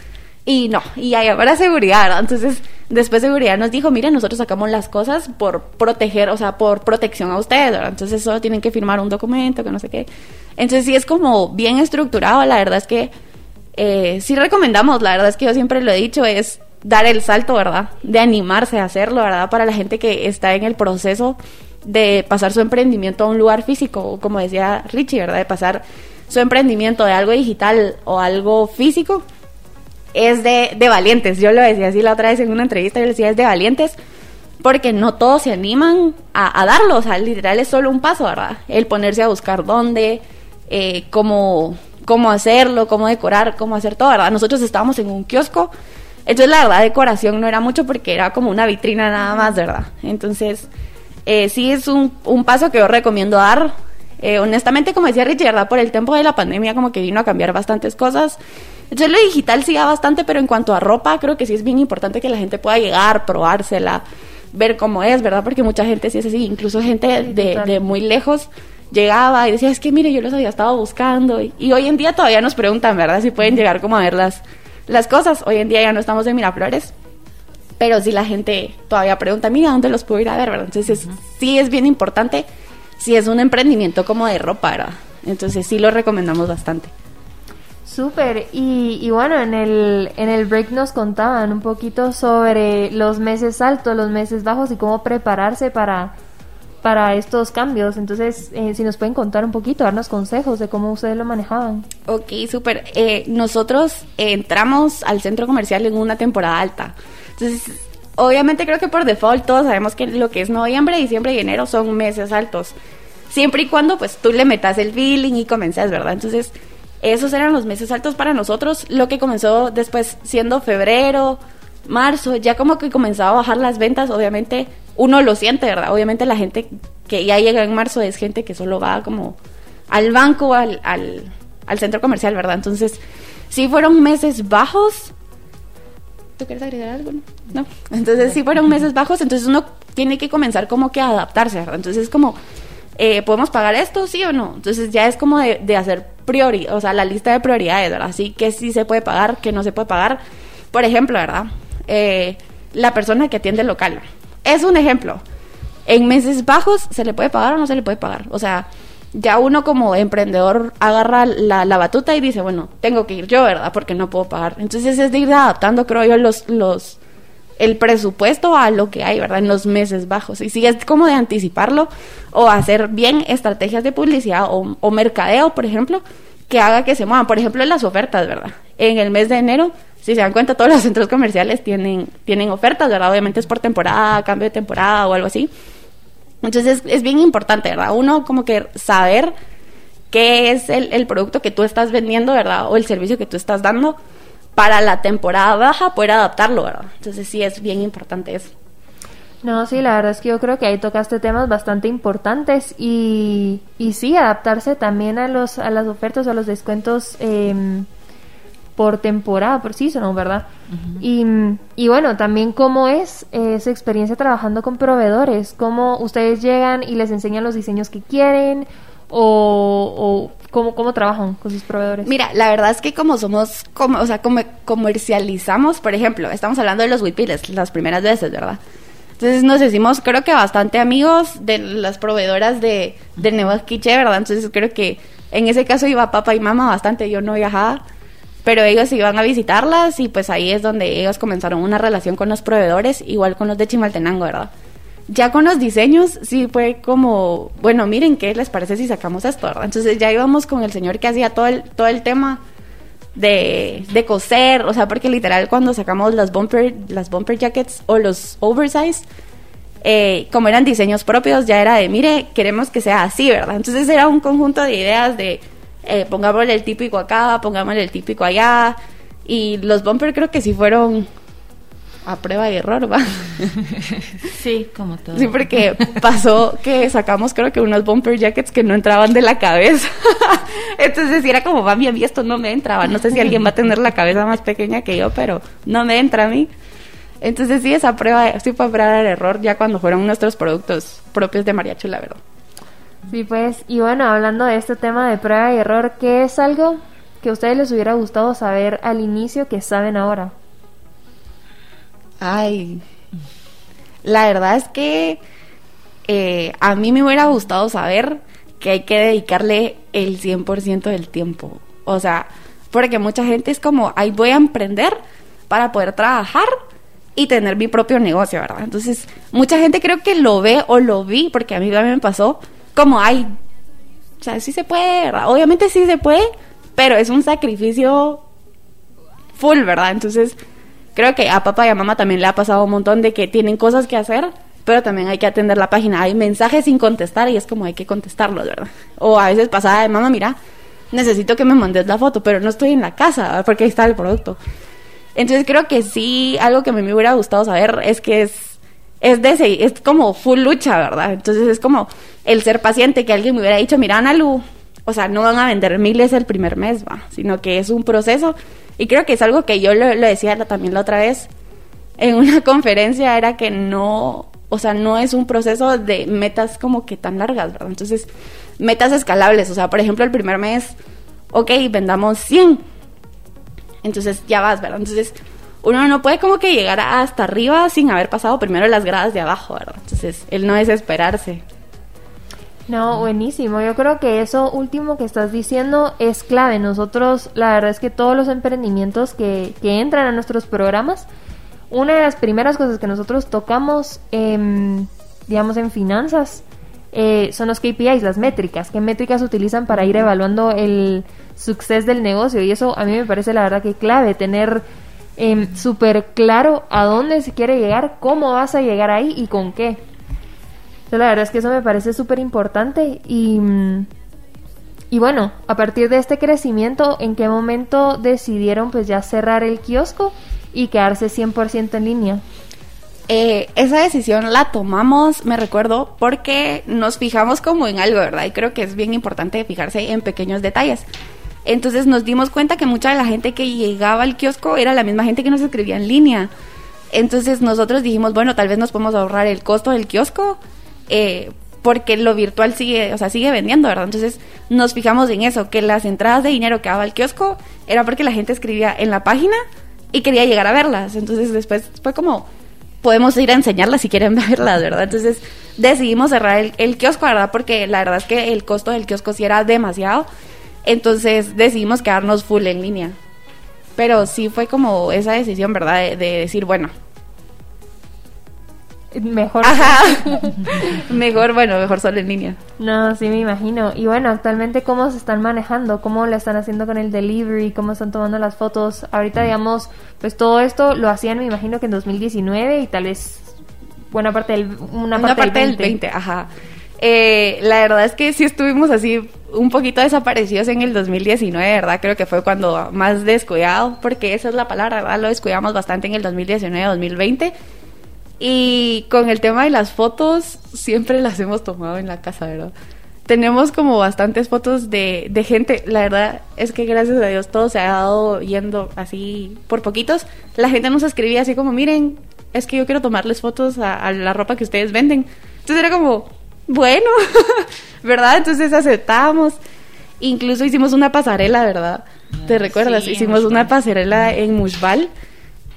S5: Y no, y ahí para seguridad, ¿verdad? Entonces, después seguridad nos dijo, mira, nosotros sacamos las cosas por proteger, o sea, por protección a ustedes, ¿verdad? Entonces solo tienen que firmar un documento, que no sé qué. Entonces sí es como bien estructurado, la verdad es que eh, sí recomendamos, la verdad es que yo siempre lo he dicho, es dar el salto, ¿verdad? De animarse a hacerlo, ¿verdad? Para la gente que está en el proceso de pasar su emprendimiento a un lugar físico, como decía Richie, ¿verdad? De pasar su emprendimiento de algo digital o algo físico, es de, valientes. Yo lo decía así la otra vez en una entrevista, yo decía, es de valientes, porque no todos se animan a, darlo, o sea, literal es solo un paso, ¿verdad? El ponerse a buscar dónde, eh, cómo, cómo hacerlo, cómo decorar, cómo hacer todo, ¿verdad? Nosotros estábamos en un kiosco entonces, la verdad, decoración no era mucho porque era como una vitrina nada más, ¿verdad? Entonces, eh, sí es un, un, paso que yo recomiendo dar. Eh, honestamente, como decía Richie, ¿verdad? Por el tiempo de la pandemia como que vino a cambiar bastantes cosas. Entonces, lo digital sí da bastante, pero en cuanto a ropa, creo que sí es bien importante que la gente pueda llegar, probársela, ver cómo es, ¿verdad? Porque mucha gente sí es así, incluso gente de, de muy lejos llegaba y decía, es que mire, yo los había estado buscando. Y, y, hoy en día todavía nos preguntan, ¿verdad? Si pueden llegar como a verlas las cosas. Hoy en día ya no estamos en Miraflores, pero si la gente todavía pregunta, mira, ¿dónde los puedo ir a ver? ¿verdad? Entonces, sí es bien importante si es un emprendimiento como de ropa, ¿verdad? Entonces, sí lo recomendamos bastante.
S2: Súper, y, y, bueno, en el, en el break nos contaban un poquito sobre los meses altos, los meses bajos y cómo prepararse para, para estos cambios. Entonces, eh, si nos pueden contar un poquito, darnos consejos de cómo ustedes lo manejaban.
S5: Ok, súper. Eh, nosotros entramos al centro comercial en una temporada alta. Entonces, obviamente creo que por default todos sabemos que lo que es noviembre, diciembre y enero son meses altos. Siempre y cuando pues tú le metas el feeling y comences, ¿verdad? Entonces, esos eran los meses altos para nosotros. Lo que comenzó después siendo febrero, marzo, ya como que comenzaba a bajar las ventas, obviamente uno lo siente, ¿verdad? Obviamente la gente que ya llega en marzo es gente que solo va como al banco, al, al, centro comercial, ¿verdad? Entonces, sí fueron meses bajos. ¿Tú quieres agregar algo? No. Entonces, sí fueron meses bajos, entonces uno tiene que comenzar como que a adaptarse, ¿verdad? Entonces, es como, eh, ¿podemos pagar esto, sí o no? Entonces, ya es como de, de hacer priori, o sea, la lista de prioridades, ¿verdad? Así que sí se puede pagar, que no se puede pagar. Por ejemplo, ¿verdad? Eh, la persona que atiende el local. Es un ejemplo. En meses bajos, ¿se le puede pagar o no se le puede pagar? O sea, ya uno como emprendedor agarra la, la, batuta y dice, bueno, tengo que ir yo, ¿verdad? Porque no puedo pagar. Entonces es de ir adaptando, creo yo, los, los, el presupuesto a lo que hay, ¿verdad? En los meses bajos. Y si es como de anticiparlo o hacer bien estrategias de publicidad o, o mercadeo, por ejemplo, que haga que se muevan. Por ejemplo, las ofertas, ¿verdad? En el mes de enero, si se dan cuenta, todos los centros comerciales tienen, tienen ofertas, ¿verdad? Obviamente es por temporada, cambio de temporada o algo así. Entonces es, es bien importante, ¿verdad? Uno como que saber qué es el, el, producto que tú estás vendiendo, ¿verdad? O el servicio que tú estás dando para la temporada baja, poder adaptarlo, ¿verdad? Entonces sí es bien importante eso.
S2: No, sí, la verdad es que yo creo que ahí tocaste temas bastante importantes y, y sí, adaptarse también a, los, a las ofertas a los descuentos eh, por temporada, por season, ¿verdad? Uh -huh. y, y, bueno, también cómo es eh, su experiencia trabajando con proveedores, cómo ustedes llegan y les enseñan los diseños que quieren o, o cómo, cómo trabajan con sus proveedores.
S5: Mira, la verdad es que como somos, como, o sea, como comercializamos, por ejemplo, estamos hablando de los huipiles las primeras veces, ¿verdad? Entonces nos decimos, creo que bastante amigos de las proveedoras de, de Nuevo Quiche, ¿verdad? Entonces creo que en ese caso iba papá y mamá bastante, yo no viajaba, pero ellos iban a visitarlas y pues ahí es donde ellos comenzaron una relación con los proveedores, igual con los de Chimaltenango, ¿verdad? Ya con los diseños sí fue como, bueno, miren qué les parece si sacamos esto, ¿verdad? Entonces ya íbamos con el señor que hacía todo el, todo el tema de, de coser, o sea, porque literal cuando sacamos las bumper, las bumper jackets o los oversize, eh, como eran diseños propios, ya era de, mire, queremos que sea así, ¿verdad? Entonces era un conjunto de ideas de, eh, pongámosle el típico acá, pongámosle el típico allá, y los bumper creo que sí fueron a prueba y error, ¿va? <laughs>
S6: Sí, como todo.
S5: Sí, porque pasó que sacamos creo que unos bumper jackets que no entraban de la cabeza. <laughs> Entonces era como, mami, a mí esto no me entraba. No sé si alguien va a tener la cabeza más pequeña que yo, pero no me entra a mí. Entonces sí, esa prueba sí fue a prueba el error ya cuando fueron nuestros productos propios de Mariachu, la verdad.
S2: Sí, pues, y bueno, hablando de este tema de prueba y error, ¿qué es algo que a ustedes les hubiera gustado saber al inicio que saben ahora?
S5: Ay, la verdad es que eh, a mí me hubiera gustado saber que hay que dedicarle el 100% del tiempo. O sea, porque mucha gente es como, ay, voy a emprender para poder trabajar y tener mi propio negocio, ¿verdad? Entonces, mucha gente creo que lo ve o lo vi, porque a mí también me pasó, como, ay, o sea, sí se puede, ¿verdad? Obviamente sí se puede, pero es un sacrificio full, ¿verdad? Entonces, creo que a papá y a mamá también le ha pasado un montón de que tienen cosas que hacer, pero también hay que atender la página. Hay mensajes sin contestar y es como hay que contestarlos, ¿verdad? O a veces pasada de mamá, mira, necesito que me mandes la foto, pero no estoy en la casa porque ahí está el producto. Entonces creo que sí, algo que a mí me hubiera gustado saber es que es, es de es como full lucha, ¿verdad? Entonces es como el ser paciente, que alguien me hubiera dicho, mira, Analu, o sea, no van a vender miles el primer mes, va, sino que es un proceso. Y creo que es algo que yo lo, lo decía también la otra vez en una <laughs> conferencia, era que no, o sea, no es un proceso de metas como que tan largas, ¿verdad? Entonces, metas escalables, o sea, por ejemplo, el primer mes, ok, vendamos 100 entonces ya vas, ¿verdad? Entonces uno no puede como que llegar hasta arriba sin haber pasado primero las gradas de abajo, ¿verdad? Entonces el no desesperarse.
S2: No, buenísimo. Yo creo que eso último que estás diciendo es clave. Nosotros, la verdad es que todos los emprendimientos que, que entran a nuestros programas, una de las primeras cosas que nosotros tocamos, em, digamos, en finanzas, eh, son los KPIs, las métricas. ¿Qué métricas utilizan para ir evaluando el suceso del negocio? Y eso a mí me parece la verdad que clave, tener eh, súper claro a dónde se quiere llegar, cómo vas a llegar ahí y con qué. La verdad es que eso me parece súper importante y, mm, y bueno, a partir de este crecimiento, ¿en qué momento decidieron pues ya cerrar el kiosco y quedarse 100% en línea?
S5: Eh, esa decisión la tomamos, me recuerdo, porque nos fijamos como en algo, ¿verdad? Y creo que es bien importante fijarse en pequeños detalles. Entonces nos dimos cuenta que mucha de la gente que llegaba al kiosco era la misma gente que nos escribía en línea. Entonces nosotros dijimos, bueno, tal vez nos podemos ahorrar el costo del kiosco, eh, porque lo virtual sigue, o sea, sigue vendiendo, ¿verdad? Entonces nos fijamos en eso, que las entradas de dinero que daba el kiosco era porque la gente escribía en la página y quería llegar a verlas. Entonces después fue como, podemos ir a enseñarlas si quieren <laughs> verlas, ¿verdad? Entonces decidimos cerrar el, el kiosco, ¿verdad? Porque la verdad es que el costo del kiosco sí era demasiado entonces decidimos quedarnos full en línea. Pero sí fue como esa decisión, ¿verdad? De, decir, bueno.
S2: Mejor. <laughs>
S5: mejor, bueno, mejor solo en línea.
S2: No, sí me imagino. Y bueno, actualmente cómo se están manejando, cómo lo están haciendo con el delivery, cómo están tomando las fotos. Ahorita, digamos, pues todo esto lo hacían, me imagino que en 2019 y tal vez buena parte del, una parte, del 20.
S5: ajá. Eh, la verdad es que sí estuvimos así un poquito desaparecidos en el 2019, ¿verdad? Creo que fue cuando más descuidado, porque esa es la palabra, ¿verdad? Lo descuidamos bastante en el 2019-2020. Y con el tema de las fotos, siempre las hemos tomado en la casa, ¿verdad? Tenemos como bastantes fotos de, de gente, la verdad es que gracias a Dios todo se ha dado yendo así por poquitos. La gente nos escribía así como, miren, es que yo quiero tomarles fotos a, a la ropa que ustedes venden. Entonces era como, bueno, <laughs> ¿verdad? Entonces aceptamos. Incluso hicimos una pasarela, ¿verdad? ¿Te ah, recuerdas? hicimos una pasarela en Mushbal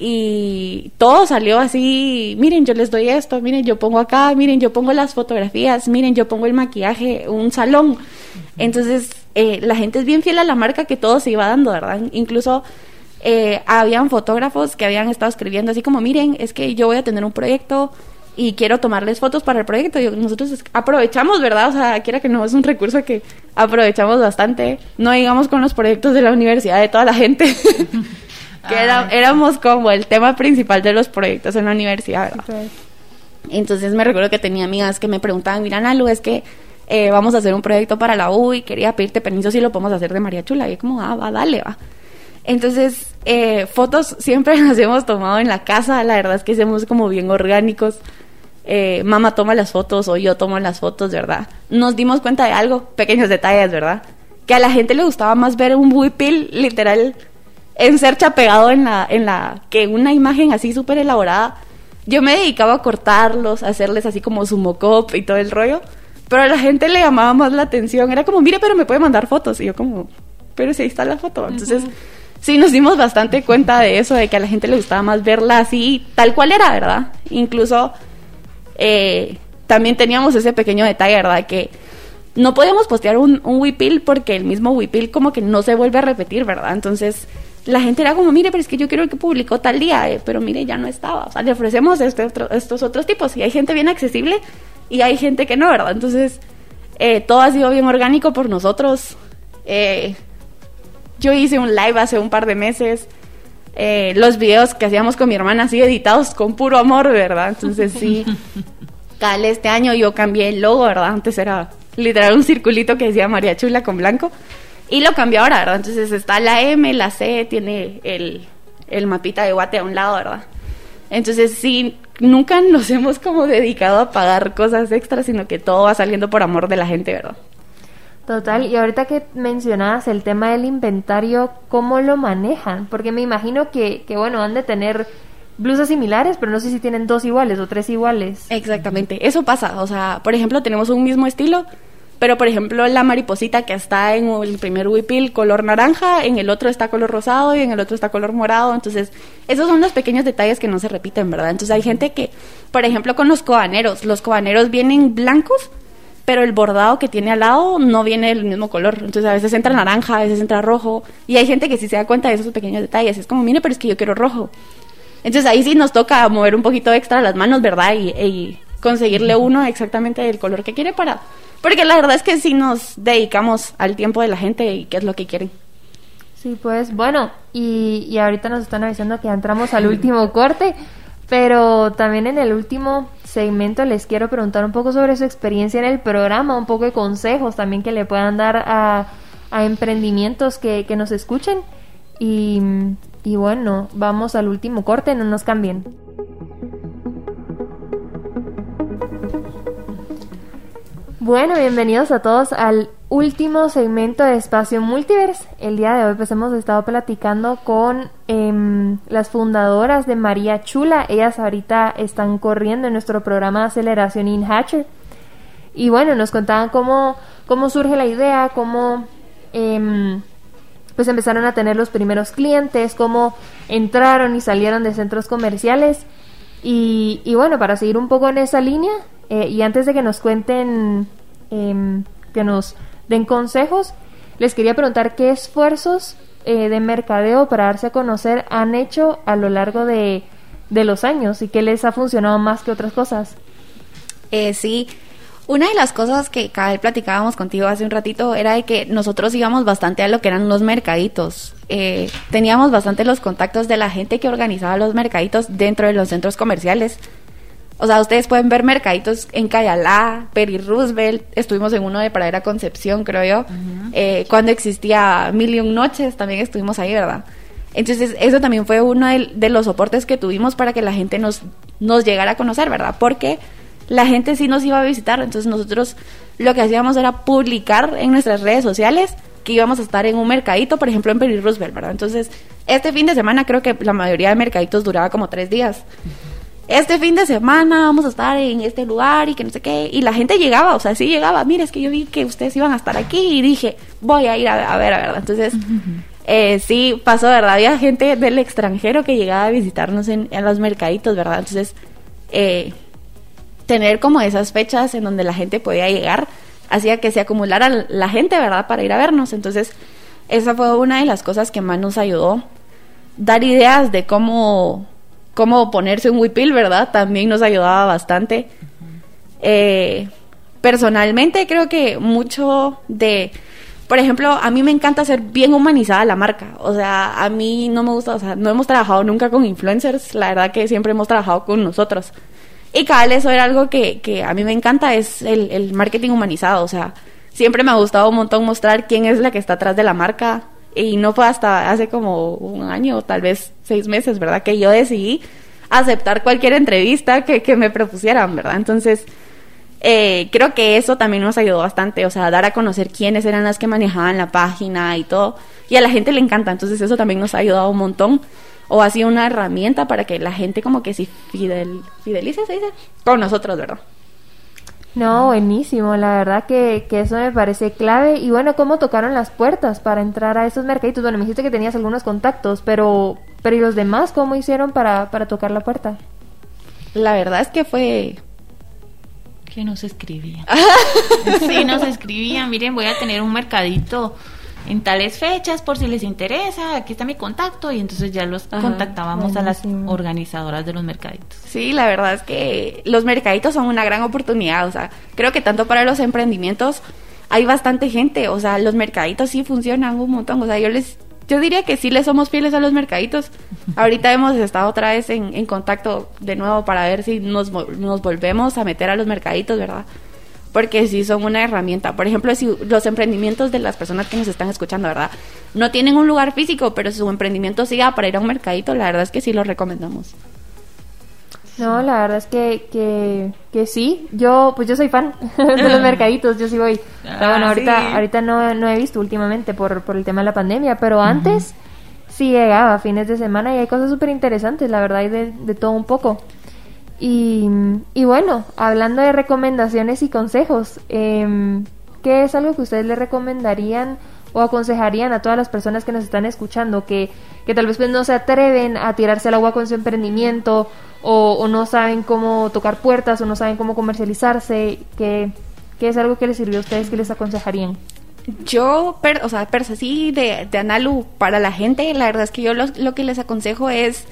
S5: y todo salió así, miren, yo les doy esto, miren, yo pongo acá, miren, yo pongo las fotografías, miren, yo pongo el maquillaje, un salón. Entonces, eh, la gente es bien fiel a la marca que todo se iba dando, ¿verdad? Incluso eh, habían fotógrafos que habían estado escribiendo así como, miren, es que yo voy a tener un proyecto y quiero tomarles fotos para el proyecto. Y nosotros aprovechamos, ¿verdad? O sea, quiera que no, es un recurso que aprovechamos bastante. No digamos con los proyectos de la universidad de toda la gente. <laughs> que era, éramos como el tema principal de los proyectos en la universidad, ¿verdad? Entonces me recuerdo que tenía amigas que me preguntaban, mira, Nalu, es que eh, vamos a hacer un proyecto para la U y quería pedirte permiso si lo podemos hacer de María Chula. Y como, ah, va, dale, va. Entonces, eh, fotos siempre <laughs> las hemos tomado en la casa, la verdad es que somos como bien orgánicos. Eh, mamá toma las fotos o yo tomo las fotos, ¿verdad? Nos dimos cuenta de algo, pequeños detalles, ¿verdad? Que a la gente le gustaba más ver un huipil literal en sercha pegado en la, en la, que una imagen así súper elaborada. Yo me dedicaba a cortarlos, a hacerles así como su mocop y todo el rollo, pero a la gente le llamaba más la atención. Era como, mire, pero me puede mandar fotos. Y yo como, pero si ahí está la foto. Entonces sí nos dimos bastante cuenta de eso, de que a la gente le gustaba más verla así, tal cual era, ¿verdad? Incluso eh, también teníamos ese pequeño detalle, ¿verdad? Que no podíamos postear un, un porque el mismo Wipil como que no se vuelve a repetir, ¿verdad? Entonces la gente era como, mire, pero es que yo quiero que publicó tal día, eh, pero mire, ya no estaba. O sea, le ofrecemos este estos otros tipos y hay gente bien accesible y hay gente que no, ¿verdad? Entonces, eh, todo ha sido bien orgánico por nosotros. Eh, yo hice un live hace un par de meses. Eh, los videos que hacíamos con mi hermana así editados con puro amor, ¿verdad? Entonces sí, <laughs> tal este año yo cambié el logo, ¿verdad? Antes era literal un circulito que decía María Chula con blanco y lo cambié ahora, ¿verdad? Entonces está la M, la C, tiene el, el mapita de Guate a un lado, ¿verdad? Entonces sí, nunca nos hemos como dedicado a pagar cosas extras, sino que todo va saliendo por amor de la gente, ¿verdad?
S2: Total, y ahorita que mencionabas el tema del inventario, ¿cómo lo manejan? Porque me imagino que, que bueno, han de tener blusas similares, pero no sé si tienen dos iguales o tres iguales.
S5: Exactamente, eso pasa. O sea, por ejemplo, tenemos un mismo estilo, pero por ejemplo, la mariposita que está en el primer huipil color naranja, en el otro está color rosado y en el otro está color morado. Entonces, esos son los pequeños detalles que no se repiten, ¿verdad? Entonces, hay gente que, por ejemplo, con los cobaneros, los cobaneros vienen blancos pero el bordado que tiene al lado no viene del mismo color. Entonces a veces entra naranja, a veces entra rojo. Y hay gente que sí se da cuenta de esos pequeños detalles. Es como, mire, pero es que yo quiero rojo. Entonces ahí sí nos toca mover un poquito extra las manos, ¿verdad? Y, y conseguirle uno exactamente del color que quiere para... Porque la verdad es que sí nos dedicamos al tiempo de la gente y qué es lo que quieren.
S2: Sí, pues bueno, y, y ahorita nos están avisando que entramos al <laughs> último corte, pero también en el último segmento les quiero preguntar un poco sobre su experiencia en el programa, un poco de consejos también que le puedan dar a, a emprendimientos que, que nos escuchen. Y, y bueno, vamos al último corte, no nos cambien. Bueno, bienvenidos a todos al último segmento de Espacio Multiverse. El día de hoy pues hemos estado platicando con em, las fundadoras de María Chula. Ellas ahorita están corriendo en nuestro programa aceleración in Hatcher. Y bueno, nos contaban cómo, cómo surge la idea, cómo em, pues empezaron a tener los primeros clientes, cómo entraron y salieron de centros comerciales. Y, y bueno, para seguir un poco en esa línea, eh, y antes de que nos cuenten, em, que nos den consejos, les quería preguntar qué esfuerzos eh, de mercadeo para darse a conocer han hecho a lo largo de, de los años y qué les ha funcionado más que otras cosas.
S5: Eh, sí, una de las cosas que cada vez platicábamos contigo hace un ratito era de que nosotros íbamos bastante a lo que eran los mercaditos. Eh, teníamos bastante los contactos de la gente que organizaba los mercaditos dentro de los centros comerciales. O sea, ustedes pueden ver mercaditos en Cayalá, Peri Roosevelt, estuvimos en uno de Pradera Concepción, creo yo. Eh, cuando existía Million Noches, también estuvimos ahí, ¿verdad? Entonces, eso también fue uno de, de, los soportes que tuvimos para que la gente nos, nos llegara a conocer, ¿verdad? Porque la gente sí nos iba a visitar, entonces nosotros lo que hacíamos era publicar en nuestras redes sociales que íbamos a estar en un mercadito, por ejemplo, en Peri Roosevelt, ¿verdad? Entonces, este fin de semana creo que la mayoría de mercaditos duraba como tres días este fin de semana vamos a estar en este lugar y que no sé qué. Y la gente llegaba, o sea, sí llegaba. Mira, es que yo vi que ustedes iban a estar aquí y dije, voy a ir a, a ver, a ver. Entonces, eh, sí, pasó, ¿verdad? Había gente del extranjero que llegaba a visitarnos en, en los mercaditos, ¿verdad? Entonces, eh, tener como esas fechas en donde la gente podía llegar hacía que se acumulara la gente, ¿verdad? Para ir a vernos. Entonces, esa fue una de las cosas que más nos ayudó. Dar ideas de cómo cómo ponerse un huipil, ¿verdad? También nos ayudaba bastante. Eh, personalmente creo que mucho de, por ejemplo, a mí me encanta ser bien humanizada la marca. O sea, a mí no me gusta, o sea, no hemos trabajado nunca con influencers, la verdad que siempre hemos trabajado con nosotros. Y cada vez eso era algo que, que a mí me encanta, es el, el marketing humanizado. O sea, siempre me ha gustado un montón mostrar quién es la que está atrás de la marca, y no fue hasta hace como un año, tal vez seis meses, ¿verdad? Que yo decidí aceptar cualquier entrevista que, que me propusieran, ¿verdad? Entonces, eh, creo que eso también nos ayudó bastante, o sea, dar a conocer quiénes eran las que manejaban la página y todo. Y a la gente le encanta, entonces eso también nos ha ayudado un montón. O ha sido una herramienta para que la gente como que sí fidel, fidelice, se dice, con nosotros, ¿verdad?
S2: No, buenísimo, la verdad que, que, eso me parece clave. Y bueno, ¿cómo tocaron las puertas para entrar a esos mercaditos? Bueno, me dijiste que tenías algunos contactos, pero, pero ¿y los demás cómo hicieron para, para tocar la puerta?
S5: La verdad es que fue...
S6: Que nos escribían. <laughs> sí, nos escribían, miren, voy a tener un mercadito en tales fechas por si les interesa, aquí está mi contacto y entonces ya los Ajá, contactábamos buenísimo. a las organizadoras de los mercaditos.
S5: Sí, la verdad es que los mercaditos son una gran oportunidad, o sea, creo que tanto para los emprendimientos hay bastante gente, o sea, los mercaditos sí funcionan un montón, o sea, yo les yo diría que sí le somos fieles a los mercaditos. <laughs> Ahorita hemos estado otra vez en, en contacto de nuevo para ver si nos, nos volvemos a meter a los mercaditos, ¿verdad? Porque sí son una herramienta. Por ejemplo, si los emprendimientos de las personas que nos están escuchando, ¿verdad? No tienen un lugar físico, pero su emprendimiento siga para ir a un mercadito, la verdad es que sí lo recomendamos.
S2: No, la verdad es que, que, que sí. Yo, pues yo soy fan <laughs> de los mercaditos, yo sí voy. Ah, pero bueno, ahorita, sí. ahorita no, no he visto últimamente por, por el tema de la pandemia, pero antes uh -huh. sí llegaba fines de semana y hay cosas súper interesantes, la verdad, hay de, de todo un poco. Y, y, bueno, hablando de recomendaciones y consejos, eh, ¿qué es algo que ustedes le recomendarían o aconsejarían a todas las personas que nos están escuchando que, que tal vez pues, no se atreven a tirarse al agua con su emprendimiento o, o, no saben cómo tocar puertas o no saben cómo comercializarse? ¿Qué, ¿Qué es algo que les sirvió a ustedes que les aconsejarían?
S5: Yo, o sea, per sí, de, de Analu para la gente, la verdad es que yo lo, lo que les aconsejo es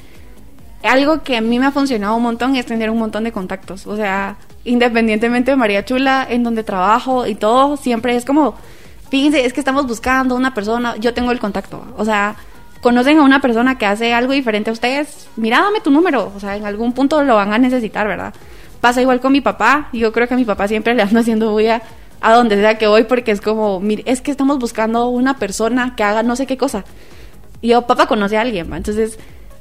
S5: algo que a mí me ha funcionado un montón es tener un montón de contactos. O sea, independientemente de María Chula, en donde trabajo y todo, siempre es como, fíjense, es que estamos buscando una persona, yo tengo el contacto. O sea, conocen a una persona que hace algo diferente a ustedes, mira, dame tu número. O sea, en algún punto lo van a necesitar, ¿verdad? Pasa igual con mi papá. Yo creo que a mi papá siempre le ando haciendo bulla a donde sea que voy porque es como, mire, es que estamos buscando una persona que haga no sé qué cosa. Y yo, papá conoce a alguien, entonces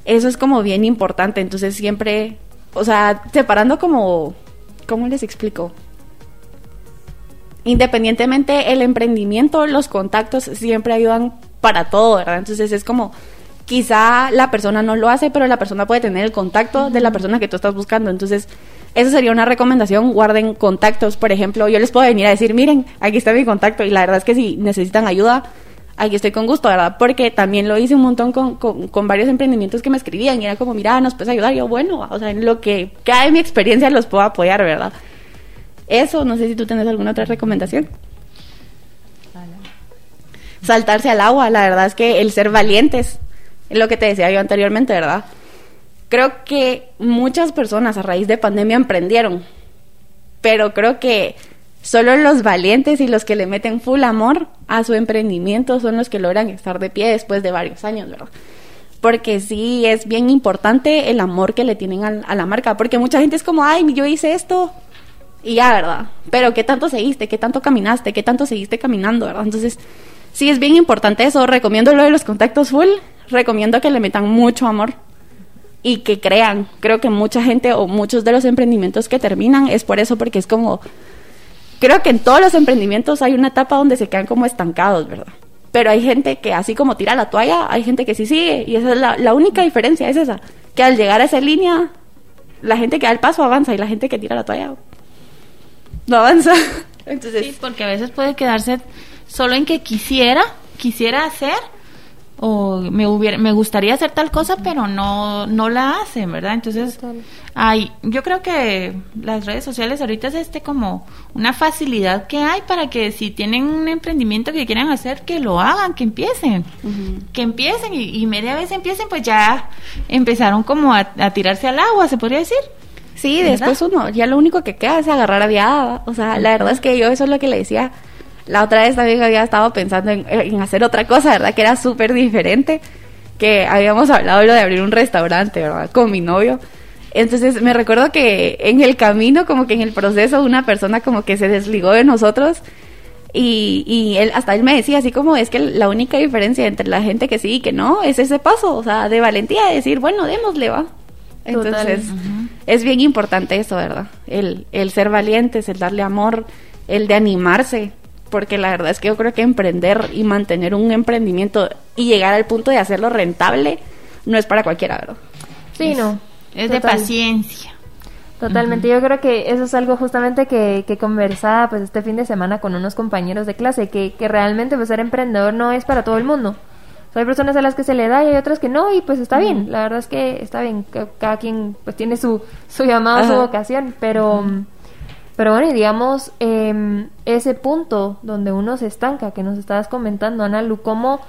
S5: eso es como bien importante. Entonces siempre, o sea, separando como, ¿cómo les explico? Independientemente el emprendimiento, los contactos siempre ayudan para todo, ¿verdad? Entonces es como, quizá la persona no lo hace, pero la persona puede tener el contacto de la persona que tú estás buscando. Entonces, esa sería una recomendación, guarden contactos. Por ejemplo, yo les puedo venir a decir, miren, aquí está mi contacto y la verdad es que si necesitan ayuda, aquí estoy con gusto, ¿verdad? Porque también lo hice un montón con, con, varios emprendimientos que me escribían y era como, mira, nos puedes ayudar. Y yo, bueno, o sea, en lo que cae mi experiencia los puedo apoyar, ¿verdad? Eso, no sé si tú tienes alguna otra recomendación. Saltarse al agua, la verdad es que el ser valientes, es lo que te decía yo anteriormente, ¿verdad? Creo que muchas personas a raíz de pandemia emprendieron, pero creo que Solo los valientes y los que le meten full amor a su emprendimiento son los que logran estar de pie después de varios años, ¿verdad? Porque sí es bien importante el amor que le tienen a, la marca, porque mucha gente es como, ay, yo hice esto y ya, ¿verdad? Pero ¿qué tanto seguiste? ¿Qué tanto caminaste? ¿Qué tanto seguiste caminando, ¿verdad? Entonces, sí es bien importante eso. Recomiendo lo de los contactos full, recomiendo que le metan mucho amor y que crean. Creo que mucha gente o muchos de los emprendimientos que terminan es por eso, porque es como creo que en todos los emprendimientos hay una etapa donde se quedan como estancados, ¿verdad? Pero hay gente que así como tira la toalla, hay gente que sí sigue. Y esa es la, única diferencia, es esa. Que al llegar a esa línea, la gente que da el paso avanza y la gente que tira la toalla no avanza. <laughs>
S6: Entonces, sí, porque a veces puede quedarse solo en que quisiera, quisiera hacer, o me hubiera, me gustaría hacer tal cosa, pero no, no la hacen, ¿verdad? Entonces, hay, yo creo que las redes sociales ahorita es este como una facilidad que hay para que si tienen un emprendimiento que quieran hacer, que lo hagan, que empiecen, que empiecen y, media vez empiecen, pues ya empezaron como a, tirarse al agua, se podría decir.
S5: Sí, después uno, ya lo único que queda es agarrar aviada, o sea, la verdad es que yo eso es lo que le decía la otra vez también había estado pensando en, hacer otra cosa, ¿verdad? Que era súper diferente, que habíamos hablado de abrir un restaurante, ¿verdad? Con mi novio. Entonces me recuerdo que en el camino, como que en el proceso, una persona como que se desligó de nosotros y, y él, hasta él me decía así como es que la única diferencia entre la gente que sí y que no es ese paso, o sea, de valentía, de decir, bueno, démosle, va. Entonces, es bien importante eso, ¿verdad? El, el ser valientes, el darle amor, el de animarse, porque la verdad es que yo creo que emprender y mantener un emprendimiento y llegar al punto de hacerlo rentable no es para cualquiera, ¿verdad?
S2: Sí, no.
S6: Es de paciencia.
S2: Totalmente, yo creo que eso es algo justamente que, que conversaba pues este fin de semana con unos compañeros de clase, que, que realmente pues ser emprendedor no es para todo el mundo. hay personas a las que se le da y hay otras que no, y pues está bien, la verdad es que está bien, cada quien pues tiene su, su llamado, su vocación, pero... Pero bueno, y digamos, em, ese punto donde uno se estanca, que nos estabas comentando, Ana Lu, ¿cómo,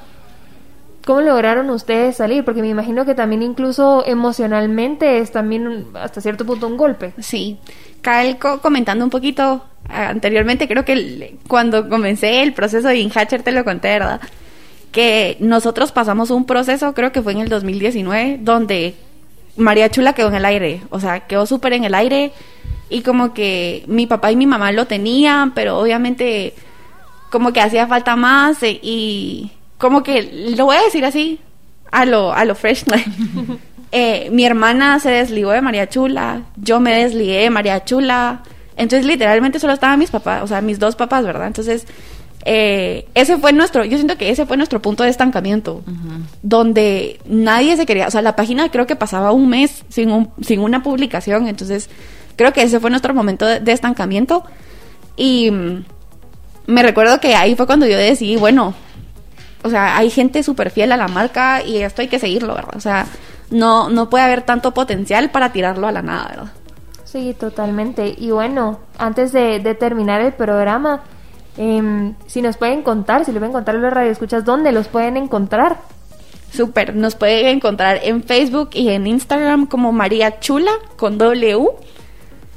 S2: ¿cómo lograron ustedes salir? Porque me imagino que también incluso emocionalmente es también hasta cierto punto un golpe.
S5: Sí, Kyle comentando un poquito anteriormente, creo que cuando comencé el proceso de InHatcher te lo conté, ¿verdad? Que nosotros pasamos un proceso, creo que fue en el 2019, donde María Chula quedó en el aire, o sea, quedó súper en el aire y como que mi papá y mi mamá lo tenían, pero obviamente como que hacía falta más eh, y como que lo voy a decir así a lo a lo fresh <laughs> eh, mi hermana se desligó de María Chula yo me desligué de María Chula entonces literalmente solo estaban mis papás o sea mis dos papás verdad entonces eh, ese fue nuestro, yo siento que ese fue nuestro punto de estancamiento, donde nadie se quería, o sea, la página creo que pasaba un mes sin, un, sin una publicación, entonces Creo que ese fue nuestro momento de, estancamiento. Y mm, me recuerdo que ahí fue cuando yo decidí, bueno, o sea, hay gente súper fiel a la marca y esto hay que seguirlo, ¿verdad? O sea, no, no puede haber tanto potencial para tirarlo a la nada, ¿verdad?
S2: Sí, totalmente. Y bueno, antes de, de terminar el programa, em, si nos pueden contar, si le pueden contar a los radioescuchas, ¿dónde los pueden encontrar?
S5: Súper, nos pueden encontrar en Facebook y en Instagram como María Chula con W.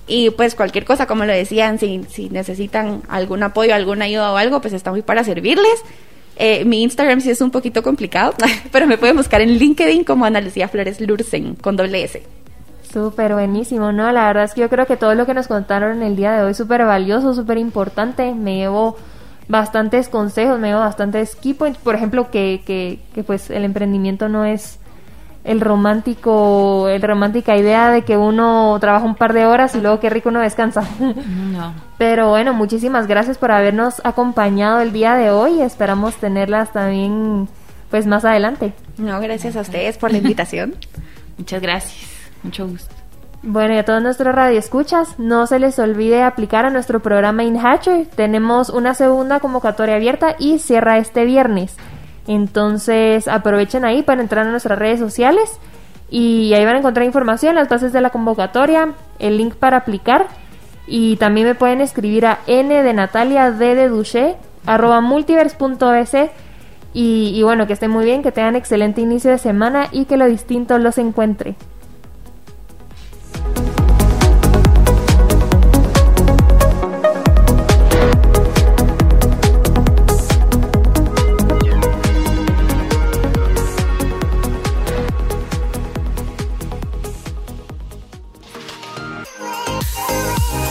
S5: Y pues cualquier cosa, como lo decían, si, si necesitan algún apoyo, alguna ayuda o algo, pues estamos para servirles. Eh, mi Instagram sí es un poquito complicado, <laughs> pero me pueden buscar en LinkedIn como Ana Lucía Flores Lursen con doble S.
S2: Súper buenísimo, ¿no? La verdad es que yo creo que todo lo que nos contaron el día de hoy es súper valioso, súper importante. Me llevo bastantes consejos, me llevo bastantes key points. Por ejemplo, que, que, que pues el emprendimiento no es el romántico, el romántica idea de que uno trabaja un par de horas y luego qué rico uno descansa. <laughs>
S6: No.
S2: Pero bueno, muchísimas gracias por habernos acompañado el día de hoy. Esperamos tenerlas también pues más adelante.
S5: No, gracias a ustedes por la invitación. <laughs>
S6: Muchas gracias. Mucho gusto.
S2: Bueno, y a todos nuestros radioescuchas, no se les olvide aplicar a nuestro programa InHatcher. Tenemos una segunda convocatoria abierta y cierra este viernes. Entonces aprovechen ahí para entrar a nuestras redes sociales y ahí van a encontrar información, las bases de la convocatoria, el link para aplicar y también me pueden escribir a n de Natalia d de Duché arroba multiverse.es y, y bueno, que estén muy bien, que tengan excelente inicio de semana y que lo distinto los encuentre.